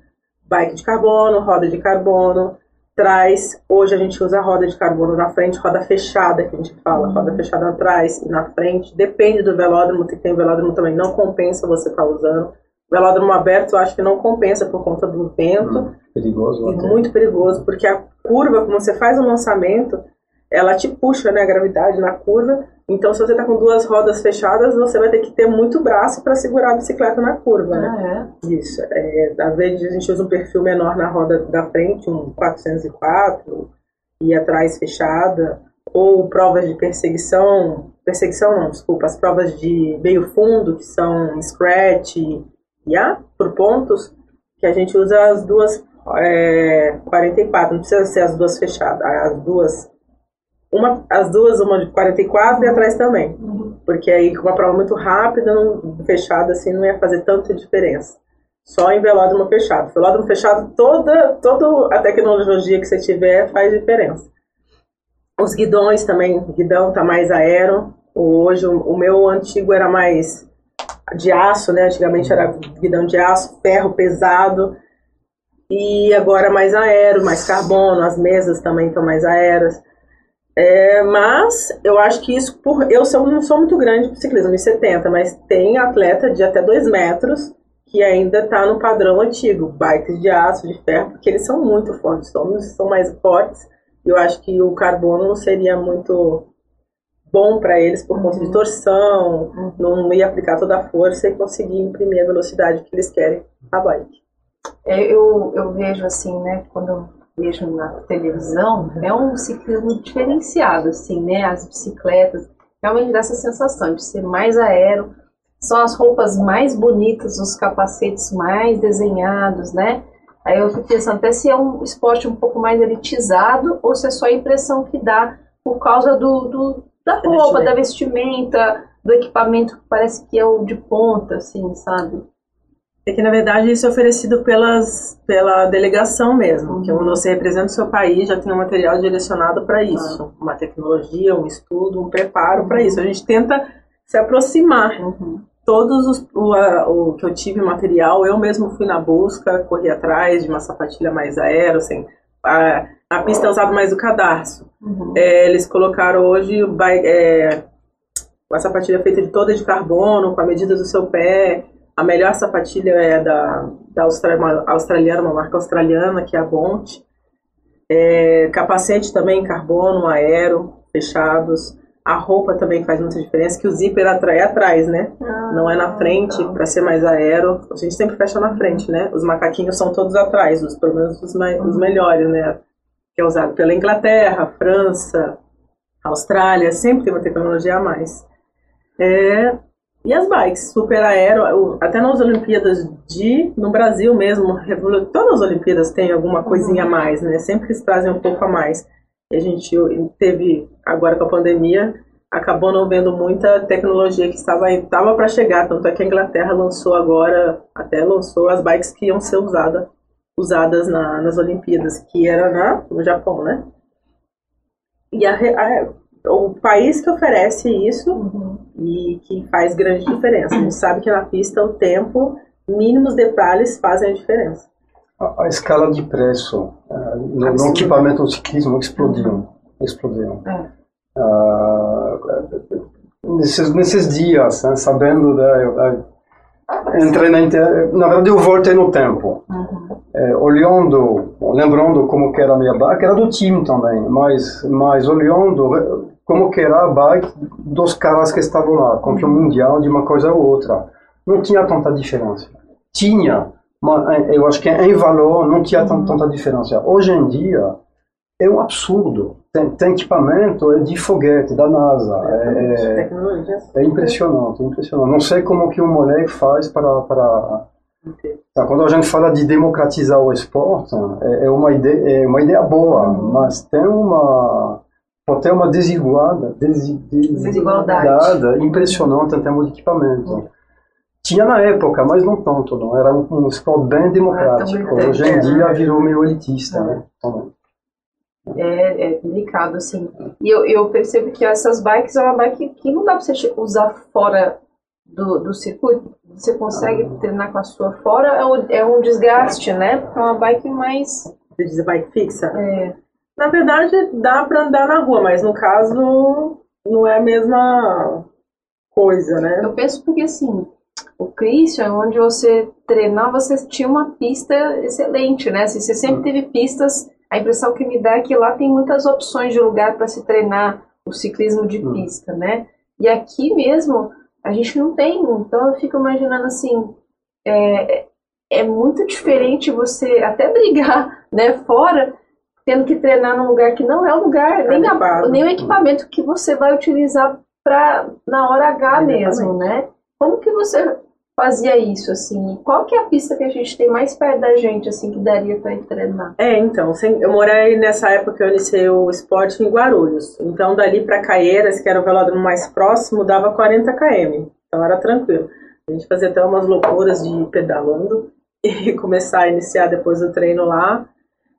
bike de carbono, roda de carbono, trás. Hoje a gente usa roda de carbono na frente, roda fechada, que a gente fala, roda fechada atrás e na frente. Depende do velódromo, que tem velódromo também, não compensa você estar tá usando. Velódromo aberto eu acho que não compensa por conta do vento. Hum, perigoso. E muito perigoso, porque a curva, quando você faz o lançamento, ela te puxa, né, a gravidade na curva, então, se você está com duas rodas fechadas, você vai ter que ter muito braço para segurar a bicicleta na curva, né? Ah, é? Isso. É, às vezes a gente usa um perfil menor na roda da frente, um 404, e atrás fechada, ou provas de perseguição, perseguição não, desculpa, as provas de meio fundo, que são scratch e A, por pontos, que a gente usa as duas é, 44, não precisa ser as duas fechadas, as duas uma, as duas, uma de 44 e atrás também. Uhum. Porque aí com uma prova muito rápida, não, fechada, assim, não ia fazer tanta diferença. Só em velódromo fechado. Velódromo fechado, toda, toda a tecnologia que você tiver faz diferença. Os guidões também, o guidão tá mais aero. Hoje, o, o meu antigo era mais de aço, né? Antigamente era guidão de aço, ferro pesado. E agora mais aero, mais carbono. As mesas também estão mais aéreas. É, mas eu acho que isso, por eu sou, não sou muito grande de ciclismo, 1,70, mas tem atleta de até 2 metros que ainda está no padrão antigo, bikes de aço, de ferro, porque eles são muito fortes, são, são mais fortes. Eu acho que o carbono não seria muito bom para eles por conta de uhum. torção, não ia aplicar toda a força e conseguir imprimir a velocidade que eles querem a bike. É, eu, eu vejo assim, né, quando vejo na televisão, é um ciclismo diferenciado, assim, né, as bicicletas, realmente dá essa sensação de ser mais aero, são as roupas mais bonitas, os capacetes mais desenhados, né, aí eu fico pensando até se é um esporte um pouco mais elitizado ou se é só a impressão que dá por causa do, do da roupa, da vestimenta, do equipamento que parece que é o de ponta, assim, sabe? É que, na verdade, isso é oferecido pelas, pela delegação mesmo, uhum. que quando você representa o seu país, já tem um material direcionado para isso. Uhum. Uma tecnologia, um estudo, um preparo uhum. para isso. A gente tenta se aproximar. Uhum. Todos os, o, a, o que eu tive material, eu mesmo fui na busca, corri atrás de uma sapatilha mais aero, assim, a, a pista é usada mais o cadarço. Uhum. É, eles colocaram hoje é, uma sapatilha feita de toda de carbono, com a medida do seu pé, a melhor sapatilha é da, da australiana, uma marca australiana, que é a Bont. É, capacete também carbono, aero, fechados. A roupa também faz muita diferença, que o zíper atrai atrás, né? Ah, Não é na frente, para ser mais aero. A gente sempre fecha na frente, né? Os macaquinhos são todos atrás, os, pelo menos os, mais, os melhores, né? Que é usado pela Inglaterra, França, Austrália, sempre tem uma tecnologia a mais. É, e as bikes, super aero, até nas Olimpíadas de, no Brasil mesmo, todas as Olimpíadas tem alguma coisinha a mais, né? Sempre eles trazem um pouco a mais. E a gente teve, agora com a pandemia, acabou não vendo muita tecnologia que estava estava para chegar, tanto é que a Inglaterra lançou agora, até lançou as bikes que iam ser usada, usadas na, nas Olimpíadas, que era na, no Japão, né? E a, a o país que oferece isso uhum. e que faz grande diferença. A gente sabe que na pista o tempo, mínimos detalhes fazem a diferença. A, a escala de preço uh, no, no, equipamento do ciclismo explodiu. Explodiu. É. Uh, nesses, nesses dias, né, sabendo da, entrei na na verdade eu voltei no tempo uhum. é, olhando lembrando como que era a minha bike era do time também mas mas olhando como que era a bike dos caras que estavam lá, campeão mundial de uma coisa ou outra. Não tinha tanta diferença. Tinha, mas eh, eu acho que em valor não tinha tanta diferença. Hoje em dia é um absurdo. Tem, tem equipamento é de foguete da NASA. É, é, é impressionante, é impressionante. Não sei como que o moleque faz para para tá, quando a gente fala de democratizar o esporte, é, é uma ideia, é uma ideia boa, mas tem uma pode ter uma desigualdade, desigualdade impressionante em termos de equipamento. Tinha na época, mas não tanto, não. Era um, um esporte bem democrático. É, Hoje em dia virou meio elitista, né? Então, é, é delicado, assim. E eu, eu percebo que essas bikes é uma bike que não dá pra você usar fora do, do circuito. Você consegue ah. treinar com a sua fora, é um, é um desgaste, né? É uma bike mais. Você diz bike fixa? É. Na verdade, dá para andar na rua, mas no caso não é a mesma coisa, né? Eu penso porque assim, o Christian, onde você treinava, você tinha uma pista excelente, né? Assim, você sempre teve pistas. A impressão que me dá é que lá tem muitas opções de lugar para se treinar o ciclismo de pista, né? E aqui mesmo a gente não tem. Então eu fico imaginando assim, é, é muito diferente você até brigar, né? Fora tendo que treinar num lugar que não é o lugar, nem, a, nem o equipamento que você vai utilizar para na hora H mesmo, né? Como que você fazia isso, assim? Qual que é a pista que a gente tem mais perto da gente, assim, que daria para treinar? É, então, eu morei nessa época que eu iniciei o esporte em Guarulhos. Então, dali para Caieiras, que era o velódromo mais próximo, dava 40 km. Então, era tranquilo. A gente fazia até umas loucuras de pedalando e começar a iniciar depois do treino lá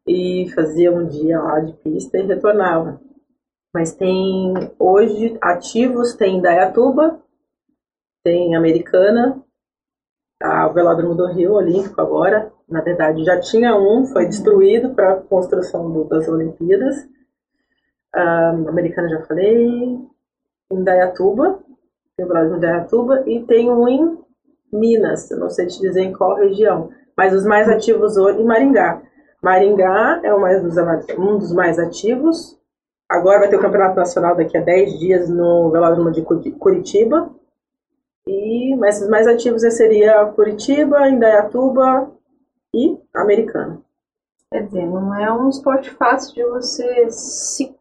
e fazia um dia lá de pista e retornava. Mas tem hoje ativos, tem Dayatuba, tem Americana, tá, o Velódromo do Rio Olímpico agora, na verdade já tinha um, foi destruído para a construção do, das Olimpíadas. Um, Americana já falei, em Dayatuba, tem o Velódromo de Dayatuba, e tem um em Minas, eu não sei te dizer em qual região, mas os mais ativos hoje em Maringá. Maringá é um dos mais ativos. Agora vai ter o Campeonato Nacional daqui a 10 dias no Velódromo de Curitiba. E, mas os mais ativos seria Curitiba, Indaiatuba, e americana. Quer dizer, não é um esporte fácil de você se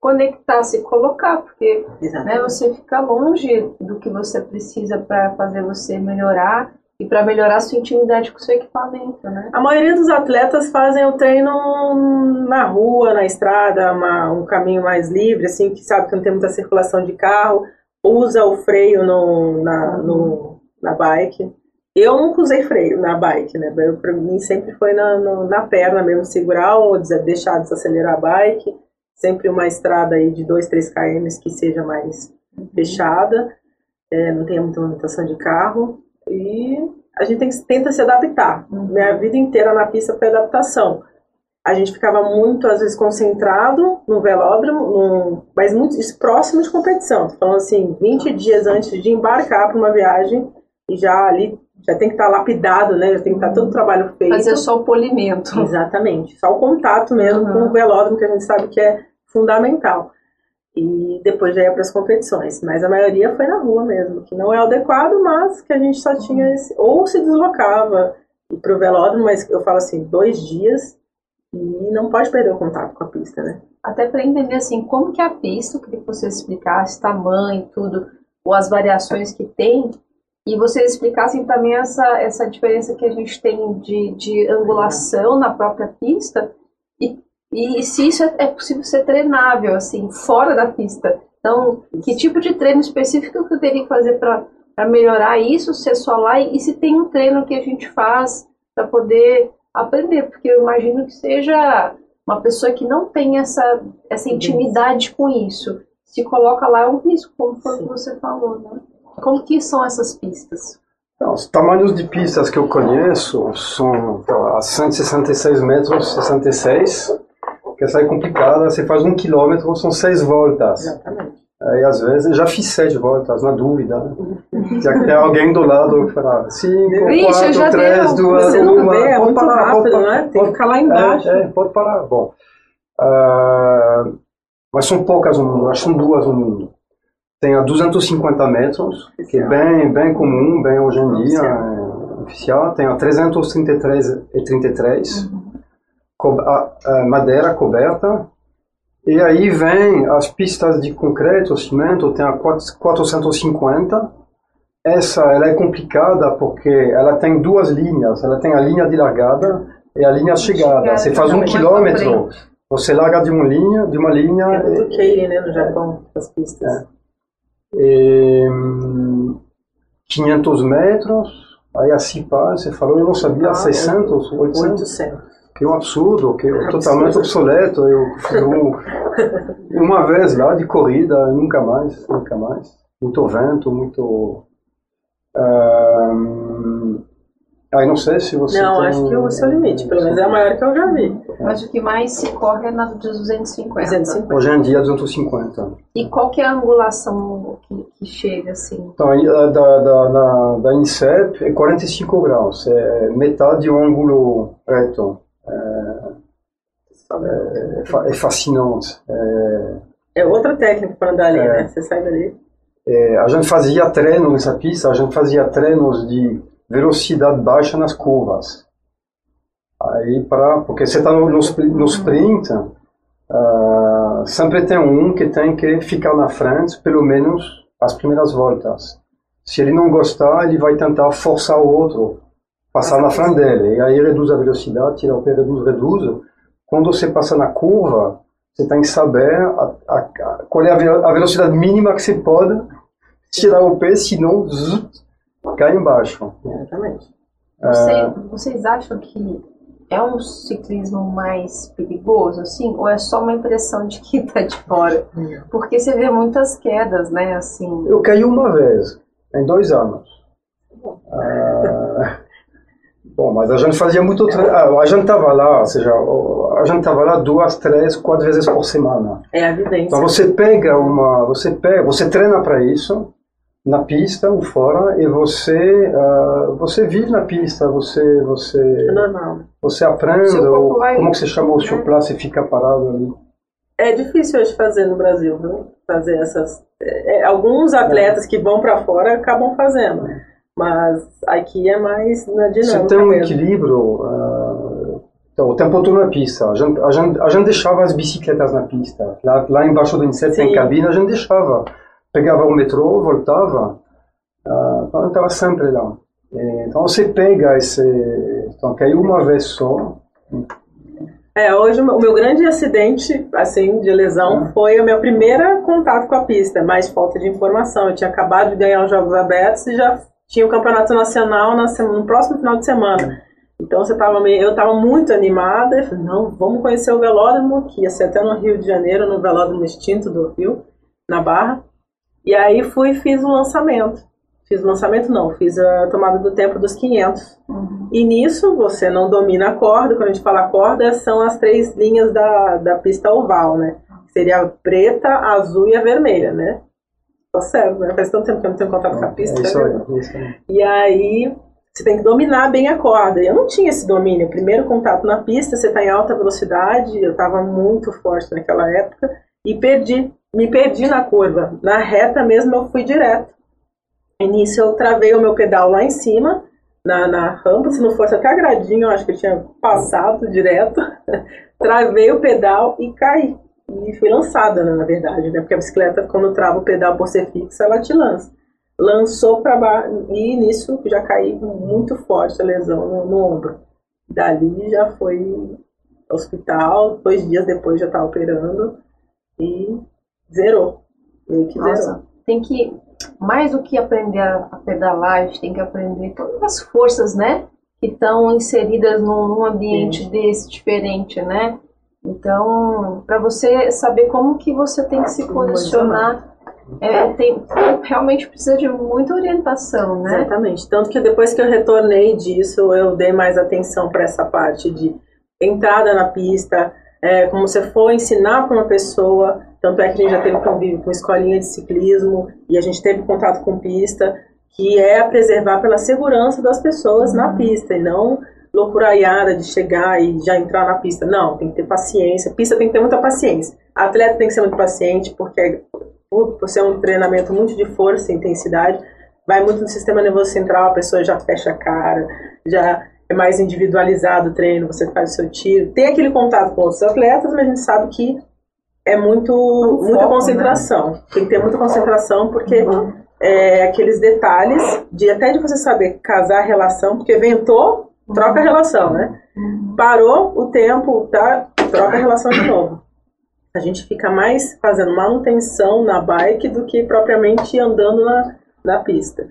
conectar, se colocar, porque né, você fica longe do que você precisa para fazer você melhorar e para melhorar sua intimidade com o seu equipamento, né? A maioria dos atletas fazem o treino na rua, na estrada, uma, um caminho mais livre, assim, que sabe que não tem muita circulação de carro, usa o freio no, na, no, na bike. Eu nunca usei freio na bike, né? Para mim sempre foi na, no, na perna mesmo, segurar ou deixar desacelerar a bike. Sempre uma estrada aí de 2, 3 km que seja mais fechada, é, não tenha muita movimentação de carro e a gente tem, tenta se adaptar. Uhum. Minha vida inteira na pista foi adaptação. A gente ficava muito, às vezes, concentrado no velódromo, no, mas muito próximo de competição. Falando assim, 20 dias antes de embarcar para uma viagem e já ali já tem que estar tá lapidado, né? Já tem que estar tá todo o trabalho feito. Fazer só o polimento. Exatamente. Só o contato mesmo uhum. com o velódromo, que a gente sabe que é fundamental e depois já ia para as competições. Mas a maioria foi na rua mesmo, que não é adequado, mas que a gente só tinha esse, ou se deslocava para o velódromo, mas eu falo assim, dois dias e não pode perder o contato com a pista, né? Até para entender assim, como que a pista, que você explicasse tamanho, tudo, ou as variações que tem, e vocês explicassem também essa, essa diferença que a gente tem de, de angulação na própria pista e se isso é, é possível ser treinável, assim, fora da pista. Então, que tipo de treino específico que eu teria que fazer para melhorar isso, se é só lá, e, e se tem um treino que a gente faz para poder aprender, porque eu imagino que seja uma pessoa que não tem essa, essa intimidade com isso. Se coloca lá é um risco, como foi que você falou, né? Como que são essas pistas? Então, os tamanhos de pistas que eu conheço são então, a 166 metros, 66, porque essa é complicada, você faz um quilômetro, são seis voltas. Exatamente. Aí às vezes já fiz sete voltas, na dúvida. Né? Já que tem alguém do lado que fala cinco, Vixe, quatro, três, deu. duas, Você não uma. Vê, é muito parar, rápido, pode, né? Tem que ficar lá embaixo. É, é pode parar. Bom. Uh, mas são poucas no mundo, acho que são duas no mundo. Tem a 250 metros, que é bem, bem comum, bem hoje em dia, é, oficial. Tem a 333 e 33. Uhum madeira coberta. E aí vem as pistas de concreto, cimento, tem a 450. Essa ela é complicada porque ela tem duas linhas. Ela tem a linha de largada e a linha de chegada. Você faz um quilômetro, você larga de uma linha, de uma linha. É muito Keire, né, no Japão, as pistas. É. E, 500 metros. Aí a CIPA, você falou, eu não sabia, ah, 600, 800. 800 que é um absurdo, que é totalmente obsoleto. Eu, eu, uma vez lá de corrida, nunca mais, nunca mais. Muito vento, muito. Um, aí não sei se você. Não, tem... acho que o seu limite, pelo menos é a maior que eu já vi. Mas o que mais se corre é na de 250. 250. Hoje em dia, 250. E qual que é a angulação que, que chega assim? Então, da, da, da, da INSEP é 45 graus, é metade do ângulo reto. É, é, fascinante. É, outra técnica para andar ali, é, né? Você sai dali. É, a gente fazia treino nessa pista, a gente fazia treinos de velocidade baixa nas curvas. Aí para porque você está no, no, no, sprint, uh, sempre tem um que tem que ficar na frente, pelo menos as primeiras voltas. Se ele não gostar, ele vai tentar forçar o outro passar na frente dele. E aí reduz a velocidade, tira o pé, reduz, reduz. Quando você passa na curva, você tem que saber a, a, a, qual é a, velocidade mínima que você pode tirar o pé, senão zzz, cai embaixo. Exatamente. Você, é... Vocês acham que é um ciclismo mais perigoso, assim, ou é só uma impressão de quem está de fora? Porque você vê muitas quedas, né, assim. Eu caí uma vez, em dois anos. Ah, Bom, mas a gente fazia muito. Ah, a gente estava lá, ou seja, a gente estava lá duas, três, quatro vezes por semana. É a vivência. Então você pega uma, você pega, você treina para isso na pista ou fora e você uh, você vive na pista, você você é normal. Você aprende ou, vai... como que você chama o seu plano e fica parado ali. É difícil hoje fazer no Brasil, viu? Fazer essas. É, alguns atletas é. que vão para fora acabam fazendo. Mas aqui é mais na dinâmica Você tem um mesmo. equilíbrio. Uh, então, o tempo todo na pista. A gente, a, gente, a gente deixava as bicicletas na pista. Lá, lá embaixo do Inset tem cabine, a gente deixava. Pegava o metrô, voltava. Uh, então, estava sempre lá. E, então, você pega esse. Então, caiu uma vez só. É, hoje o meu grande acidente, assim, de lesão Ah. foi o meu primeiro contato com a pista, mais falta de informação. Eu tinha acabado de ganhar os Jogos Abertos e já tinha o Campeonato Nacional na sema- no próximo final de semana. Então você tava meio, eu estava muito animada, eu falei, não, vamos conhecer o velódromo, que ia ser até no Rio de Janeiro, no velódromo extinto do Rio, na Barra. E aí fui e fiz o lançamento. Fiz o lançamento não, fiz a tomada do tempo dos 500. E nisso você não domina a corda, quando a gente fala corda, são as três linhas da, da pista oval, né? Seria a preta, a azul e a vermelha, né? Certo, né? Faz tanto tempo que eu não tenho contato com a É pista. isso né? aí. é isso aí. E aí você tem que dominar bem a corda. Eu não tinha esse domínio. Primeiro contato na pista, você está em alta velocidade, eu estava muito forte naquela época e perdi. Me perdi na curva. Na reta mesmo eu fui direto. Nisso eu travei o meu pedal lá em cima, na, na rampa. Se não fosse até agradinho, eu acho que eu tinha passado direto. travei o pedal e caí. E fui lançada, né, na verdade, né? Porque a bicicleta, quando trava o pedal por ser fixa, ela te lança lançou para baixo e nisso já caí muito forte a lesão no, no ombro. Dali já foi ao hospital, dois dias depois já estava operando e zerou. Meio que zerou. Nossa, tem que, mais do que aprender a pedalar, a gente tem que aprender todas as forças, né? Que estão inseridas num, num ambiente desse diferente, né? Então, para você saber como que você tem que se posicionar, é, tem, realmente precisa de muita orientação, né? Exatamente. Tanto que depois que eu retornei disso, eu dei mais atenção para essa parte de entrada na pista, é, como você for ensinar para uma pessoa. Tanto é que a gente já teve convívio com escolinha de ciclismo e a gente teve contato com pista, que é preservar pela segurança das pessoas na pista e não loucuraiada de chegar e já entrar na pista. Não, tem que ter paciência. Pista tem que ter muita paciência. Atleta tem que ser muito paciente, porque por, ser um treinamento muito de força e intensidade, vai muito no sistema nervoso central, a pessoa já fecha a cara, já é mais individualizado o treino, você faz o seu tiro. Tem aquele contato com outros atletas, mas a gente sabe que é muito, Um muita foco, concentração. Tem que ter muita concentração, porque Uhum. é, aqueles detalhes, de até de você saber casar a relação, porque ventou, troca a relação, né? Parou o tempo, tá? Troca a relação de novo. A gente fica mais fazendo manutenção na bike do que propriamente andando na, na pista.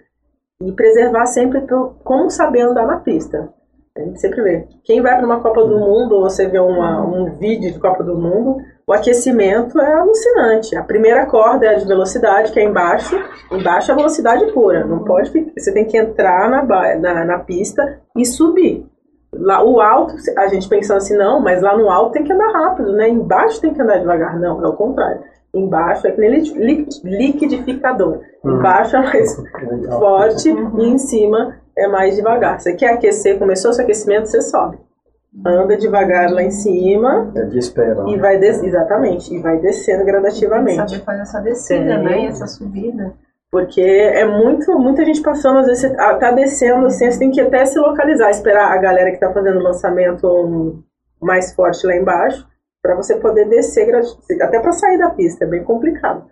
E preservar sempre pro, como saber andar na pista. A gente sempre vê. Quem vai para uma Copa do Mundo, ou você vê uma, um vídeo de Copa do Mundo, o aquecimento é alucinante. A primeira corda é a de velocidade, que é embaixo. Embaixo é a velocidade pura. Não pode Você tem que entrar na, na, na pista e subir. Lá, o alto, a gente pensando assim, não, mas lá no alto tem que andar rápido, né? Embaixo tem que andar devagar. Não, é o contrário. Embaixo é que nem li- li- liquidificador. Uhum. Embaixo é mais Legal. forte Uhum. e em cima é mais devagar. Você quer aquecer, começou seu aquecimento, você sobe. Anda devagar lá em cima É de espera. e vai des exatamente, e vai descendo gradativamente. Saber fazer essa descida, Sim. né? E essa subida. Porque é muito, muita gente passando, às vezes você tá tá descendo assim, você tem que até se localizar, esperar a galera que tá fazendo o lançamento mais forte lá embaixo, para você poder descer, até para sair da pista, é bem complicado.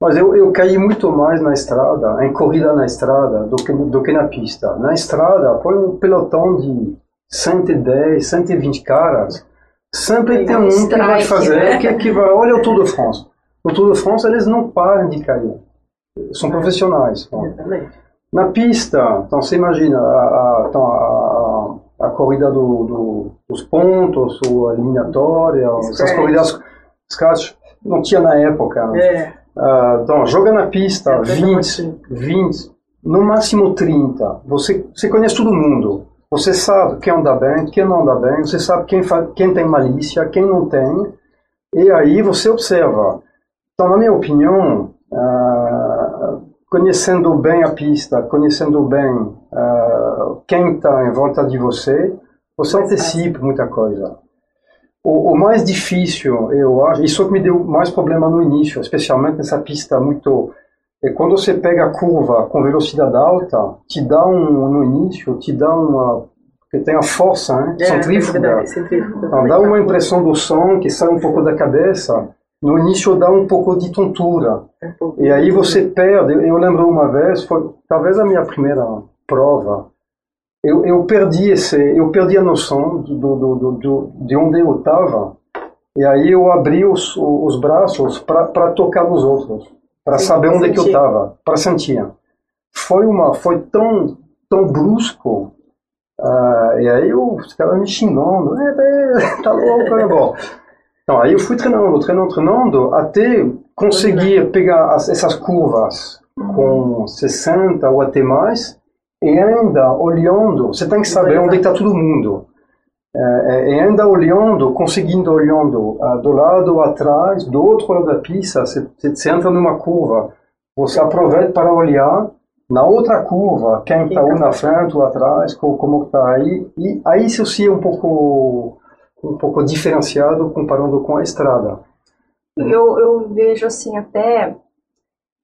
Mas eu, eu caí muito mais na estrada, em corrida na estrada, do que, do que na pista. Na estrada, põe um pelotão de 110, 120 caras, sempre tem um que vai strike, fazer, né? que, que vai, olha o Tour de France. O Tour de France, eles não param de cair. São profissionais. Bom, Exatamente. Na pista, então você imagina a, a, então, a, a, corrida do, do- dos pontos, ou a eliminatória, essas corridas, scratch, não tinha na época. É, Ah, então, joga na pista É, 20, 20, no máximo 30. Você, você conhece todo mundo. Você sabe quem anda bem, quem não anda bem, você sabe quem, quem tem malícia, quem não tem. E aí você observa. Então, na minha opinião, ah, conhecendo bem a pista, conhecendo bem ah, quem está em volta de você, você antecipa muita coisa. O, o mais difícil, eu acho, isso que me deu mais problema no início, especialmente nessa pista muito E quando você pega a curva com velocidade alta, te dá um, no início, te dá uma, que tem a força, né? É, centrífuga. é. Então, dá uma impressão do som que sai um pouco da cabeça. No início dá um pouco de tontura. E aí você perde. Eu lembro uma vez, foi talvez a minha primeira prova. Eu, eu perdi esse, eu perdi a noção do, do, do, do de onde eu estava. E aí eu abri os, os braços para tocar nos outros, para saber onde que eu estava, para sentir. Foi uma, foi tão, tão brusco. Uh, e aí os caras me xingando, é, é, tá louco, é bom. Então, aí eu fui treinando, treinando, treinando, até conseguir pegar as, essas curvas com 60 ou até mais, e ainda olhando, você tem que saber onde está todo mundo. É, e ainda olhando, conseguindo olhando uh, do lado, atrás, do outro lado da pista, você, você entra numa curva, você aproveita para olhar na outra curva, quem está ou na frente ou atrás, como está aí, e aí se você é um pouco um pouco diferenciado comparando com a estrada. Eu, eu vejo assim até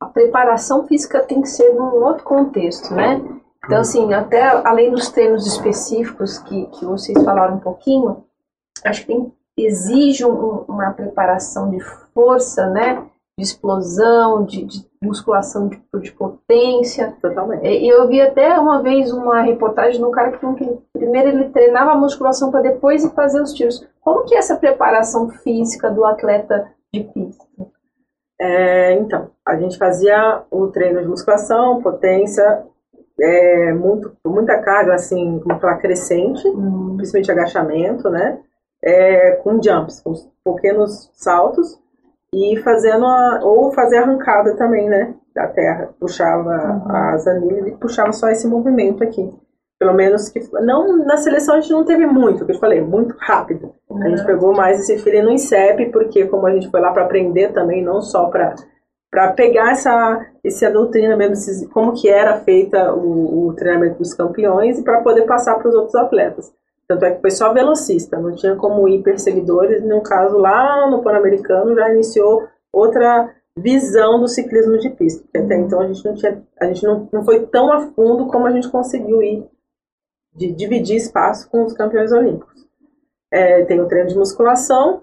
a preparação física tem que ser num outro contexto, né? Então assim, até além dos treinos específicos que, que vocês falaram um pouquinho, acho que tem, exige um, uma preparação de força, né? de explosão, de, de musculação de, de, potência. Totalmente. E eu vi até uma vez uma reportagem de um cara que, que primeiro ele treinava a musculação para depois ir fazer os tiros. Como que é essa preparação física do atleta de pista? É, então, a gente fazia o treino de musculação, potência, é, muito, muita carga, assim, como falar, crescente, hum. principalmente agachamento, né? É, com jumps, com pequenos saltos e fazendo a, ou fazer arrancada também, né, da terra, puxava uhum. as anilhas e puxava só esse movimento aqui. Pelo menos que não na seleção a gente não teve muito, que eu falei, muito rápido. Uhum. A gente uhum. pegou mais esse filho no INSEP, porque como a gente foi lá para aprender também, não só para para pegar essa essa doutrina mesmo, como que era feita o, o treinamento dos campeões e para poder passar para os outros atletas. Tanto é que foi só velocista, não tinha como ir perseguidores. No caso, lá no Pan-Americano já iniciou outra visão do ciclismo de pista. Porque até então a gente não tinha, a gente não, não foi tão a fundo como a gente conseguiu ir de dividir espaço com os campeões olímpicos. É, tem o treino de musculação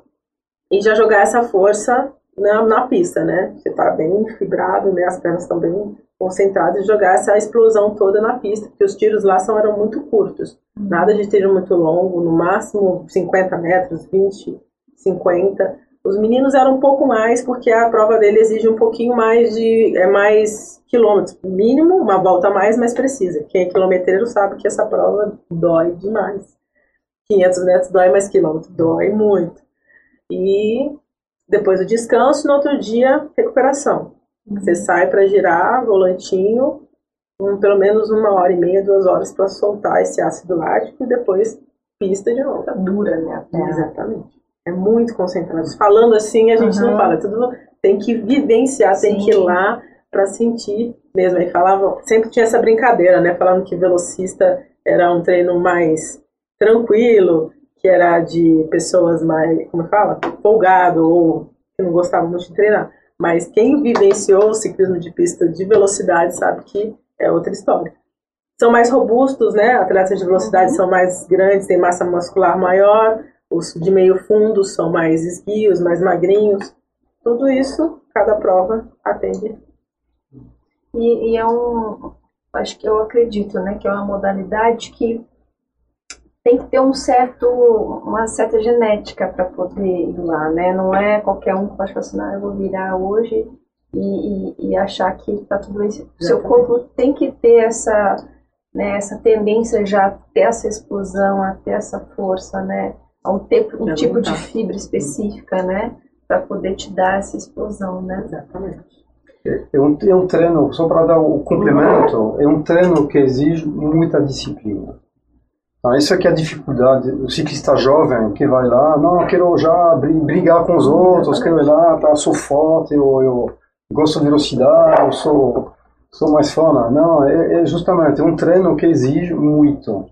e já jogar essa força na, na pista, né? Você está bem fibrado, né? As pernas estão bem concentrado e jogar essa explosão toda na pista, porque os tiros lá são, eram muito curtos. Uhum. Nada de tiro muito longo, no máximo 50 metros, 20, 50. Os meninos eram um pouco mais, porque a prova dele exige um pouquinho mais de é mais quilômetros. Mínimo, uma volta a mais, mais precisa. Quem é quilometreiro sabe que essa prova dói demais. 500 metros dói mais quilômetro, dói muito. E depois do descanso, no outro dia, recuperação. Você sai para girar, volantinho, um, pelo menos uma hora e meia, duas horas para soltar esse ácido lático e depois pista de novo. Tá dura, né? É. Exatamente. É muito concentrado. Falando assim, a gente uhum. não fala, tudo tem que vivenciar, Sim. tem que ir lá para sentir mesmo. Aí falavam, sempre tinha essa brincadeira, né? Falavam que velocista era um treino mais tranquilo, que era de pessoas mais, como fala, folgado ou que não gostavam muito de treinar. Mas quem vivenciou o ciclismo de pista de velocidade sabe que é outra história. São mais robustos, né? Atletas de velocidade uhum. são mais grandes, têm massa muscular maior. Os de meio fundo são mais esguios, mais magrinhos. Tudo isso, cada prova atende. E, e é um, acho que eu acredito, né, que é uma modalidade que tem que ter um certo, uma certa genética para poder ir lá, né? Não é qualquer um que pode falar assim, ah, eu vou virar hoje e, e, e achar que está tudo isso. Seu corpo tem que ter essa, né, essa tendência já a ter essa explosão, a ter essa força, né? A um, tempo, um tipo de fibra específica, né? Para poder te dar essa explosão, né? Exatamente. É um, é um treino, só para dar o complemento, é um treino que exige muita disciplina. Então, isso aqui é a dificuldade. O ciclista jovem que vai lá, não, eu quero já brigar com os outros, quero ir lá, tá, sou forte, eu, eu gosto de velocidade, eu sou, sou mais fã. Não, é, é justamente um treino que exige muito.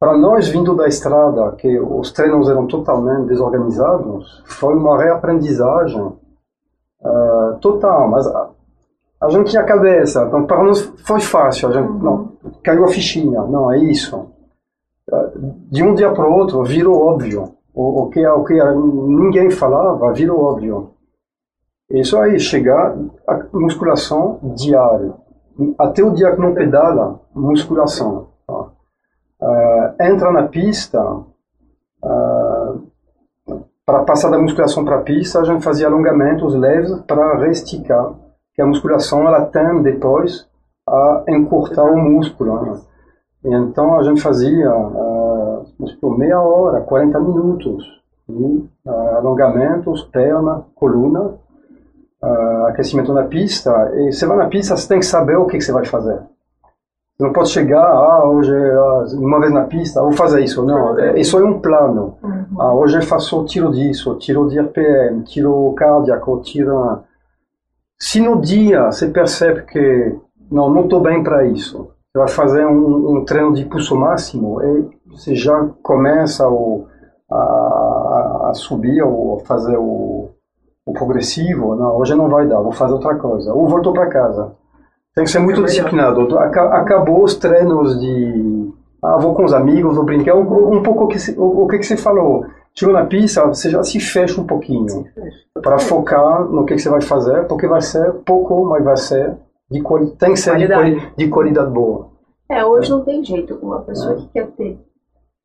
Para nós, vindo da estrada, que os treinos eram totalmente desorganizados, foi uma reaprendizagem uh, total. Mas a gente tinha a cabeça, então para nós foi fácil, a gente, uhum. não, caiu a fichinha, não, é isso. De um dia para o outro virou óbvio. O, o, que, o que ninguém falava virou óbvio. Isso aí, chegar a musculação diária. Até o dia que não pedala, musculação. Tá? Uh, entra na pista, uh, para passar da musculação para a pista, a gente fazia alongamentos leves para reesticar, que a musculação ela tem depois a encurtar o músculo. Né? Então a gente fazia uh, meia hora, 40 minutos uh, alongamentos, perna, coluna, uh, aquecimento na pista. E você vai na pista, você tem que saber o que, que você vai fazer. Você não pode chegar, ah, hoje, uma vez na pista, vou fazer isso. Não, é, isso é um plano. Uhum. Ah, hoje eu faço tiro disso, tiro de RPM, tiro cardíaco, tiro... Se no dia você percebe que, não, não estou bem para isso, você vai fazer um, um, treino de pulso máximo e você já começa o, a, a, subir ou fazer o, o progressivo. Não, hoje não vai dar, vou fazer outra coisa. Ou voltou para casa. Tem que ser muito é disciplinado. Acabou os treinos de. Ah, vou com os amigos, vou brincar. Um, um pouco o que, o, o que você falou. Chegou na pista, você já se fecha um pouquinho. Para focar no que, que você vai fazer, porque vai ser pouco, mas vai ser de tem que ser qualidade. De, de, qualidade boa. É, hoje não tem jeito. Uma pessoa é. que quer ter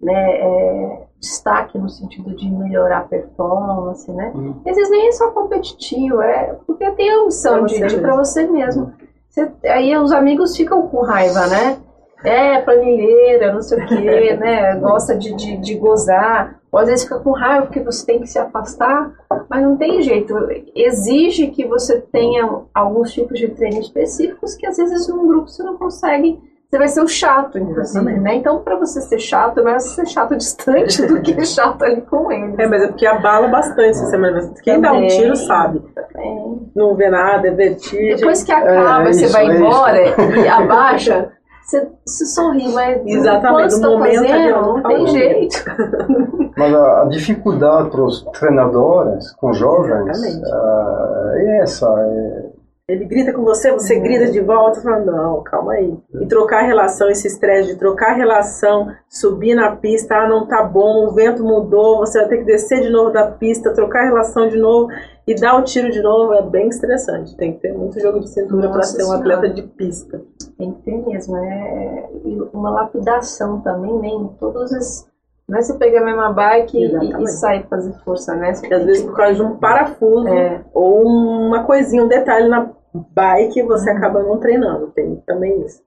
né, é, destaque no sentido de melhorar a performance, né? Hum. às vezes nem é só competitivo, é porque tem a opção de, de para você mesmo. Você, aí os amigos ficam com raiva, né? É, planilheira, não sei o quê, né? Gosta de, de, de gozar. Ou às vezes fica com raiva porque você tem que se afastar, mas não tem jeito. Exige que você tenha alguns tipos de treino específicos que às vezes num grupo você não consegue. Você vai ser o chato, inclusive, né? Então, para você ser chato, é melhor você ser chato distante do que chato ali com eles. É, mas é porque abala bastante. Você, quem dá um tiro sabe. Também. Não vê nada, é vertigem. Depois que acaba, é, é você vai é embora e abaixa, você, você sorri, mas Exatamente, no momento fazendo, não tem jeito. Mas a, a dificuldade para os treinadores com jovens uh, é essa. É... Ele grita com você, você grita de volta, fala, não, calma aí. E trocar a relação, esse estresse de trocar a relação, subir na pista, ah, não tá bom, o vento mudou, você vai ter que descer de novo da pista, trocar a relação de novo e dar o tiro de novo, é bem estressante. Tem que ter muito jogo de cintura para ser um atleta de pista. Tem que ter mesmo, é uma lapidação também, né? Em todas as não é você pegar a mesma bike e, e, sair fazer força, né? Você às vezes por causa de um parafuso é. ou uma coisinha, um detalhe na bike, você acaba não treinando. Tem também isso.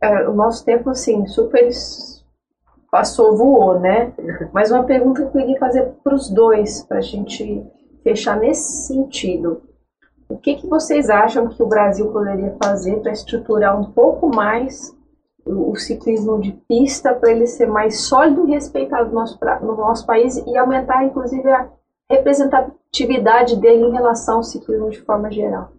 É, o nosso tempo, assim, super passou, voou, né? Mas uma pergunta que eu queria fazer para os dois, para a gente fechar nesse sentido. O que, que vocês acham que o Brasil poderia fazer para estruturar um pouco mais o, ciclismo de pista para ele ser mais sólido e respeitado no nosso, no nosso país e aumentar, inclusive, a representatividade dele em relação ao ciclismo de forma geral.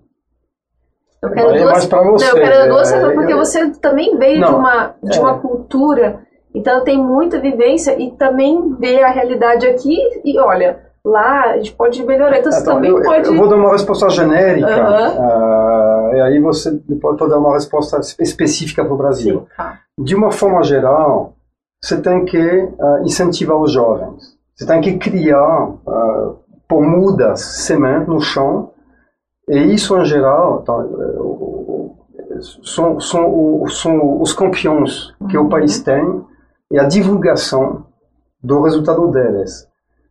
Eu quero Vai duas, não, eu quero duas é, porque eu, você também veio não, de, uma, de é. uma cultura, então tem muita vivência e também vê a realidade aqui e olha, lá a gente pode melhorar, então você então, também eu, pode... Eu vou dar uma resposta genérica, uhum. uh, e aí você pode dar uma resposta específica para o Brasil. Sim, tá. De uma forma geral, você tem que uh, incentivar os jovens, você tem que criar, uh, pôr mudas, sementes no chão, e isso em geral tá, são, são, são os campeões que uhum. o país tem e a divulgação do resultado deles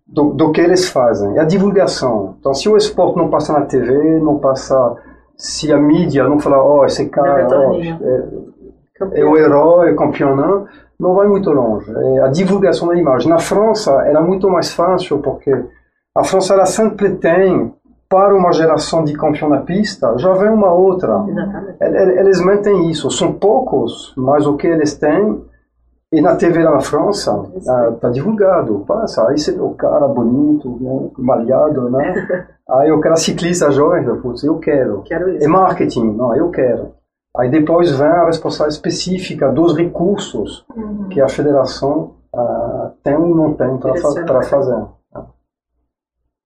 do, do que eles fazem, é a divulgação. Então, se o esporte não passa na TV, não passa, se a mídia não falar, ó, oh, esse cara é, é, o herói, é campeão, não, não vai muito longe. É a divulgação da imagem. Na França, era muito mais fácil, porque a França, ela sempre tem, para uma geração de campeão na pista, já vem uma outra. Exatamente. Eles mentem isso. São poucos, mas o que eles têm e na TV lá na França, ah, tá divulgado, passa, aí você, o cara bonito, né, malhado, né? aí o cara ciclista jovem, putz, eu quero. quero isso. É marketing, não, eu quero. Aí depois vem a responsabilidade específica dos recursos uhum. que a federação uh, tem ou não tem para fazer.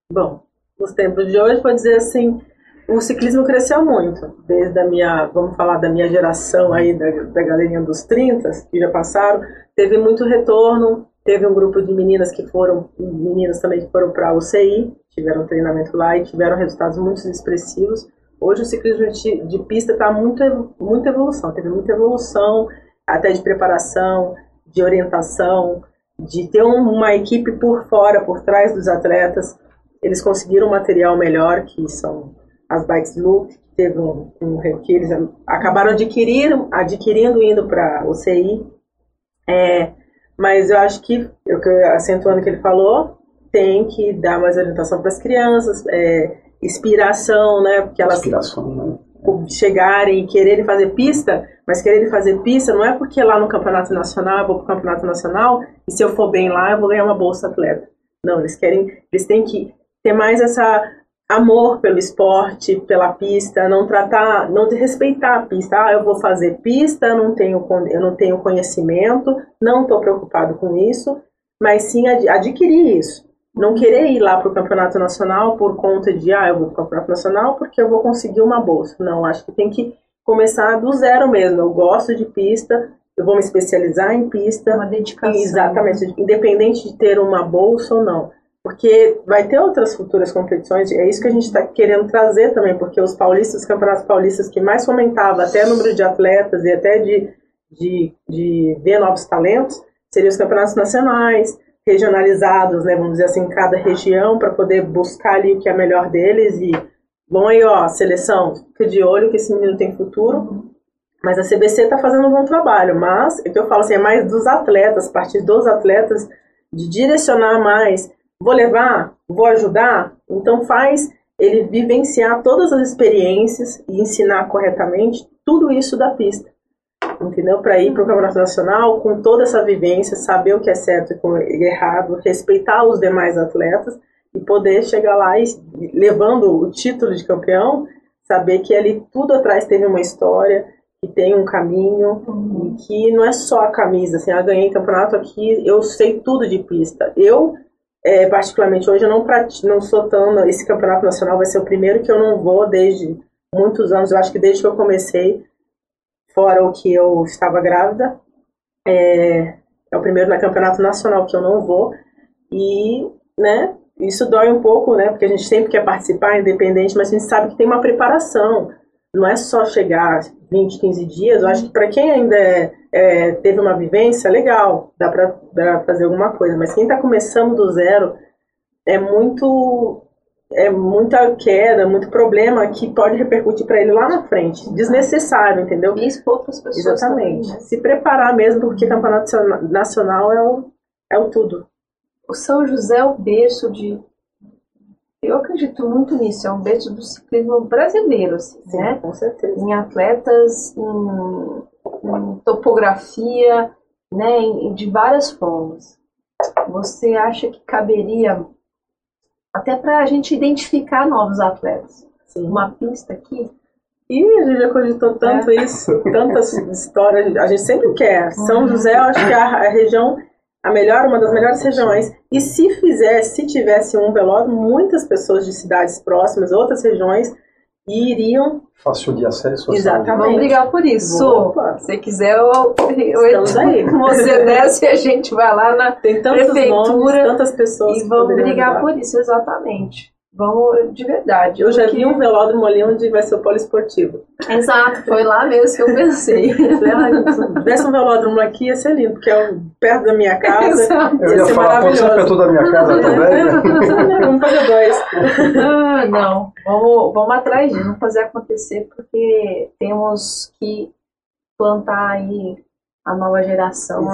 Bom, nos tempos de hoje, pode dizer assim, o ciclismo cresceu muito, desde a minha, vamos falar da minha geração aí, da, da galerinha dos 30, que já passaram, teve muito retorno, teve um grupo de meninas que foram, meninas também que foram para a UCI, tiveram treinamento lá e tiveram resultados muito expressivos. Hoje o ciclismo de, de pista está muito, muita evolução, teve muita evolução, até de preparação, de orientação, de ter uma equipe por fora, por trás dos atletas. Eles conseguiram um material melhor, que são as bikes Loop, que teve um, um que eles acabaram adquirindo, adquirindo indo para o CI. É, mas eu acho que, eu, acentuando o que ele falou, tem que dar mais orientação para as crianças, é, inspiração, né? Porque elas inspiração, né? chegarem e quererem fazer pista, mas quererem fazer pista não é porque lá no campeonato nacional eu vou para o campeonato nacional e se eu for bem lá eu vou ganhar uma bolsa atleta. Não, eles querem, eles têm que ter mais essa amor pelo esporte, pela pista, não tratar, não respeitar a pista. Ah, eu vou fazer pista, não tenho, eu não tenho conhecimento, não estou preocupado com isso, mas sim adquirir isso. Não querer ir lá para o campeonato nacional por conta de, ah, eu vou para o campeonato nacional porque eu vou conseguir uma bolsa. Não, acho que tem que começar do zero mesmo. Eu gosto de pista, eu vou me especializar em pista. Uma dedicação. Exatamente, independente de ter uma bolsa ou não porque vai ter outras futuras competições, é isso que a gente está querendo trazer também, porque os paulistas, os campeonatos paulistas que mais fomentava até número de atletas e até de, de, de ver novos talentos, seriam os campeonatos nacionais, regionalizados, né, vamos dizer assim, cada região, para poder buscar ali o que é melhor deles e, bom aí, ó, seleção, fica de olho que esse menino tem futuro, mas a CBC está fazendo um bom trabalho, mas, é que eu falo assim, é mais dos atletas, a partir dos atletas, de direcionar mais, vou levar, vou ajudar, então faz ele vivenciar todas as experiências e ensinar corretamente tudo isso da pista. Entendeu? Para ir para o campeonato nacional com toda essa vivência, saber o que é certo e o é errado, respeitar os demais atletas e poder chegar lá e levando o título de campeão, saber que ali tudo atrás teve uma história, que tem um caminho uhum. e que não é só a camisa, assim, ah, ganhei campeonato aqui, eu sei tudo de pista. Eu é, particularmente hoje eu não, não sou tão. Esse campeonato nacional vai ser o primeiro que eu não vou desde muitos anos. Eu acho que desde que eu comecei, fora o que eu estava grávida, é, é o primeiro na campeonato nacional que eu não vou. E, né, isso dói um pouco, né, porque a gente sempre quer participar, independente, mas a gente sabe que tem uma preparação. Não é só chegar 20, 15 dias. Eu acho que para quem ainda é é, teve uma vivência legal, dá para fazer alguma coisa. Mas quem está começando do zero é muito é muita queda, muito problema que pode repercutir para ele lá na frente, desnecessário, entendeu? E expor para as pessoas. Exatamente. Também, né? Se preparar mesmo, porque campeonato nacional é o, é o tudo. O São José é o berço de. Eu acredito muito nisso, é um berço do ciclismo brasileiro, assim, Sim, né? Com certeza. Em atletas, em topografia, né, de várias formas. Você acha que caberia até para a gente identificar novos atletas? Sim. Uma pista aqui? E a gente cogitou tanto é. isso, tantas histórias. A gente sempre quer. São uhum. José, eu acho que é a região a melhor, uma das melhores regiões. E se fizesse, se tivesse um velódromo, muitas pessoas de cidades próximas, outras regiões, iriam. Fácil de acesso. Exatamente. Vamos brigar por isso. Opa. Se quiser, eu, eu aí. você desce e a gente vai lá na Tem prefeitura nomes, tantas pessoas. E vamos brigar ajudar. por isso, exatamente. Vamos de verdade. Eu, já vi um velódromo ali onde vai ser o poliesportivo. Exato, foi lá mesmo que eu pensei. Se tivesse um velódromo aqui, ia ser lindo, porque é perto da minha casa. Exato. Eu ia, ia falar, pode ser perto da minha casa também. vamos fazer dois. Ah, não, vamos, vamos atrás disso, vamos fazer acontecer, porque temos que plantar aí a nova geração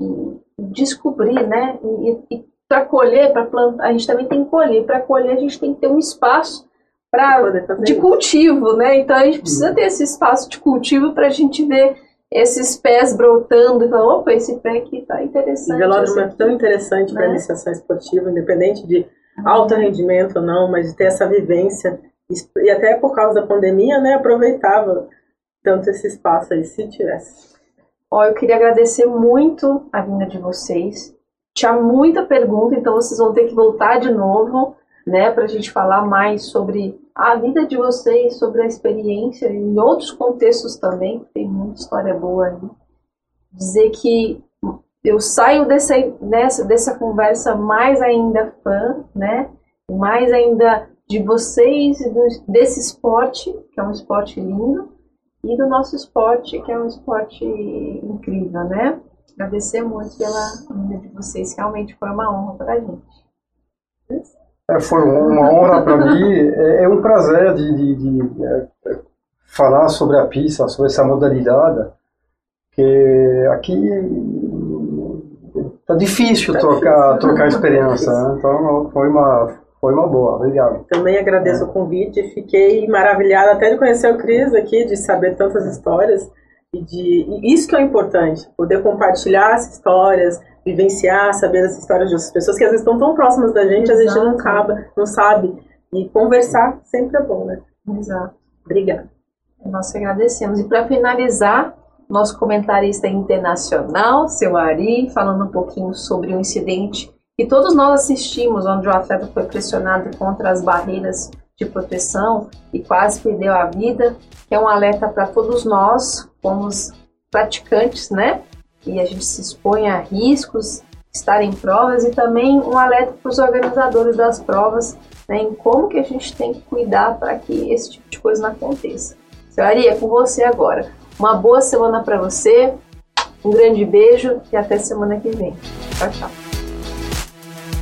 e, e, descobrir, né? E, e para colher, para plantar, a gente também tem que colher. Para colher, a gente tem que ter um espaço pra, de isso. cultivo, né? Então a gente precisa ter esse espaço de cultivo para a gente ver esses pés brotando e falar, opa, esse pé aqui tá interessante. O velódromo é tão interessante para a né? iniciação esportiva, independente de alto rendimento ou não, mas de ter essa vivência. E até por causa da pandemia, né, aproveitava tanto esse espaço aí, se tivesse. Ó, eu queria agradecer muito a vinda de vocês. Tinha muita pergunta, então vocês vão ter que voltar de novo, né, para a gente falar mais sobre a vida de vocês, sobre a experiência, em outros contextos também, tem muita história boa aí. Dizer que eu saio dessa, dessa, dessa conversa mais ainda fã, né? Mais ainda de vocês e do, desse esporte, que é um esporte lindo, e do nosso esporte, que é um esporte incrível, né? Agradecer muito pela vida de vocês, realmente foi uma honra para a gente. É, foi uma honra para mim, é, é, um prazer de, de, de é, falar sobre a pista, sobre essa modalidade, que aqui tá difícil tá trocar, difícil. trocar experiência, né? então foi uma, foi uma boa, obrigado. Também agradeço é. o convite, fiquei maravilhada até de conhecer o Cris aqui, de saber tantas histórias e de e isso que é importante, poder compartilhar as histórias, vivenciar, saber as histórias de outras pessoas que às vezes estão tão próximas da gente, Exato. a gente não acaba, não sabe. E conversar sempre é bom, né? Exato. Obrigada. Nós agradecemos. E para finalizar, nosso comentarista internacional, seu Ari, falando um pouquinho sobre o incidente que todos nós assistimos, onde o atleta foi pressionado contra as barreiras de proteção e quase perdeu a vida, que é um alerta para todos nós, como praticantes, né? E a gente se expõe a riscos, estar em provas e também um alerta para os organizadores das provas, né, em como que a gente tem que cuidar para que esse tipo de coisa não aconteça. Seu Ari, é com você agora. Uma boa semana para você, um grande beijo e até semana que vem. Tchau, tchau.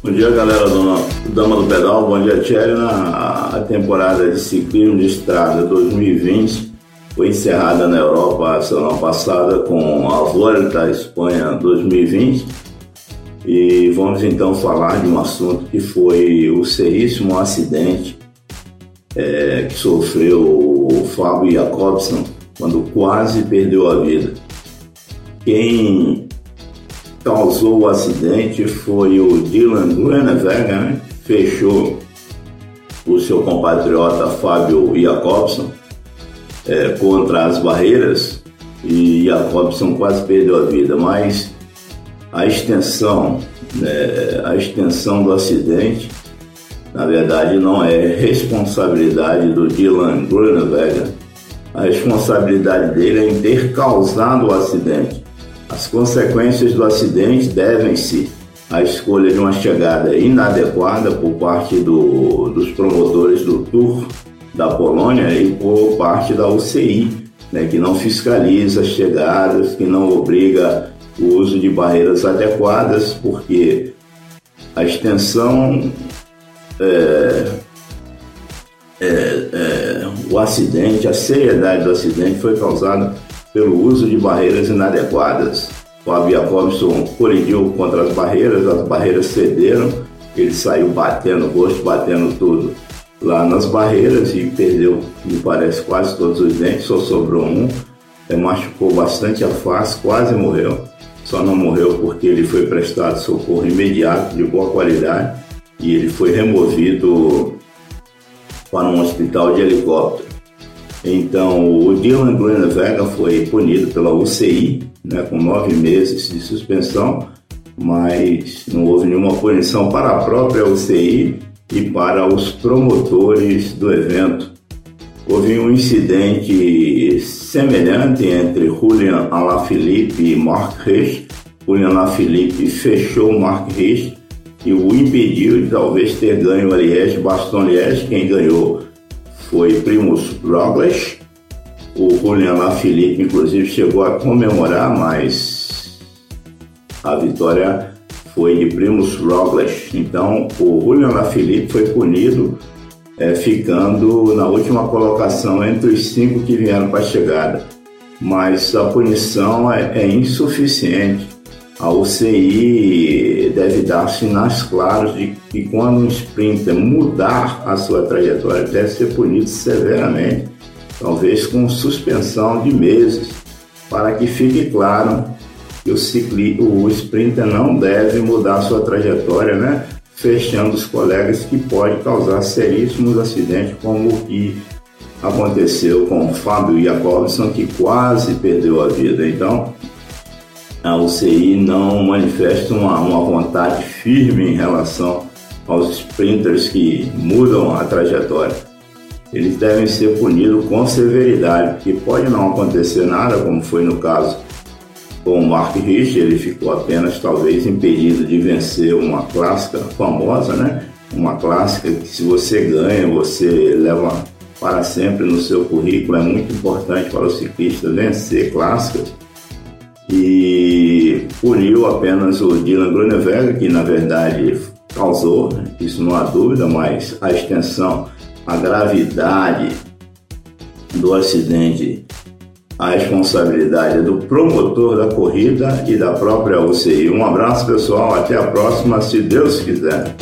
Bom dia, galera do Dama do Pedal. Bom dia, Thierry. A temporada de ciclismo de estrada 2020 foi encerrada na Europa semana passada com a Volta Espanha 2020. E vamos então falar de um assunto que foi o seríssimo acidente é, que sofreu o Fábio Jacobson quando quase perdeu a vida. Quem causou o acidente foi o Dylan Grunewagen, né? fechou o seu compatriota Fábio Jacobson é, contra as barreiras e Jacobson quase perdeu a vida, mas a extensão, né, a extensão do acidente, na verdade, não é responsabilidade do Dylan Grunewagen. A responsabilidade dele é em ter causado o acidente. As consequências do acidente devem-se à escolha de uma chegada inadequada por parte do, dos promotores do Tour da Polônia e por parte da UCI, né, que não fiscaliza as chegadas, que não obriga o uso de barreiras adequadas, porque a extensão, é, é, é, o acidente, a seriedade do acidente foi causada pelo uso de barreiras inadequadas. Fábio Jacobson colidiu contra as barreiras, as barreiras cederam, ele saiu batendo o rosto, batendo tudo lá nas barreiras e perdeu, me parece, quase todos os dentes, só sobrou um. É, machucou bastante a face, quase morreu. Só não morreu porque ele foi prestado socorro imediato, de boa qualidade, e ele foi removido para um hospital de helicóptero. Então, o Dylan Groenewegen foi punido pela UCI, né, com nove meses de suspensão, mas não houve nenhuma punição para a própria UCI e para os promotores do evento. Houve um incidente semelhante entre Julian Alaphilippe e Mark Rich. Julian Alaphilippe fechou Mark Rich e o impediu de talvez ter ganho a Liège, Baston Liège. Quem ganhou foi Primus Roglic. O Julian Lafilippe, inclusive, chegou a comemorar, mas a vitória foi de Primus Roglic. Então, o Julian Lafilippe foi punido, é, ficando na última colocação entre os cinco que vieram para a chegada. Mas a punição é, é insuficiente a UCI deve dar sinais claros de que quando um sprinter mudar a sua trajetória, deve ser punido severamente, talvez com suspensão de meses, para que fique claro que o, cicli, o sprinter não deve mudar sua trajetória, né? fechando os colegas que pode causar seríssimos acidentes, como o que aconteceu com o Fábio Jacobson, que quase perdeu a vida. Então, a UCI não manifesta uma, uma vontade firme em relação aos sprinters que mudam a trajetória. eles devem ser punidos com severidade, porque pode não acontecer nada, como foi no caso com o Mark Rich, ele ficou apenas talvez impedido de vencer uma clássica famosa, né? Uma clássica que se você ganha, você leva para sempre no seu currículo. É muito importante para o ciclista vencer clássicas. E puniu apenas o Dylan Grunewald, que na verdade causou, né? isso não há dúvida, mas a extensão, a gravidade do acidente a responsabilidade é do promotor da corrida e da própria UCI. Um abraço pessoal, até a próxima, se Deus quiser.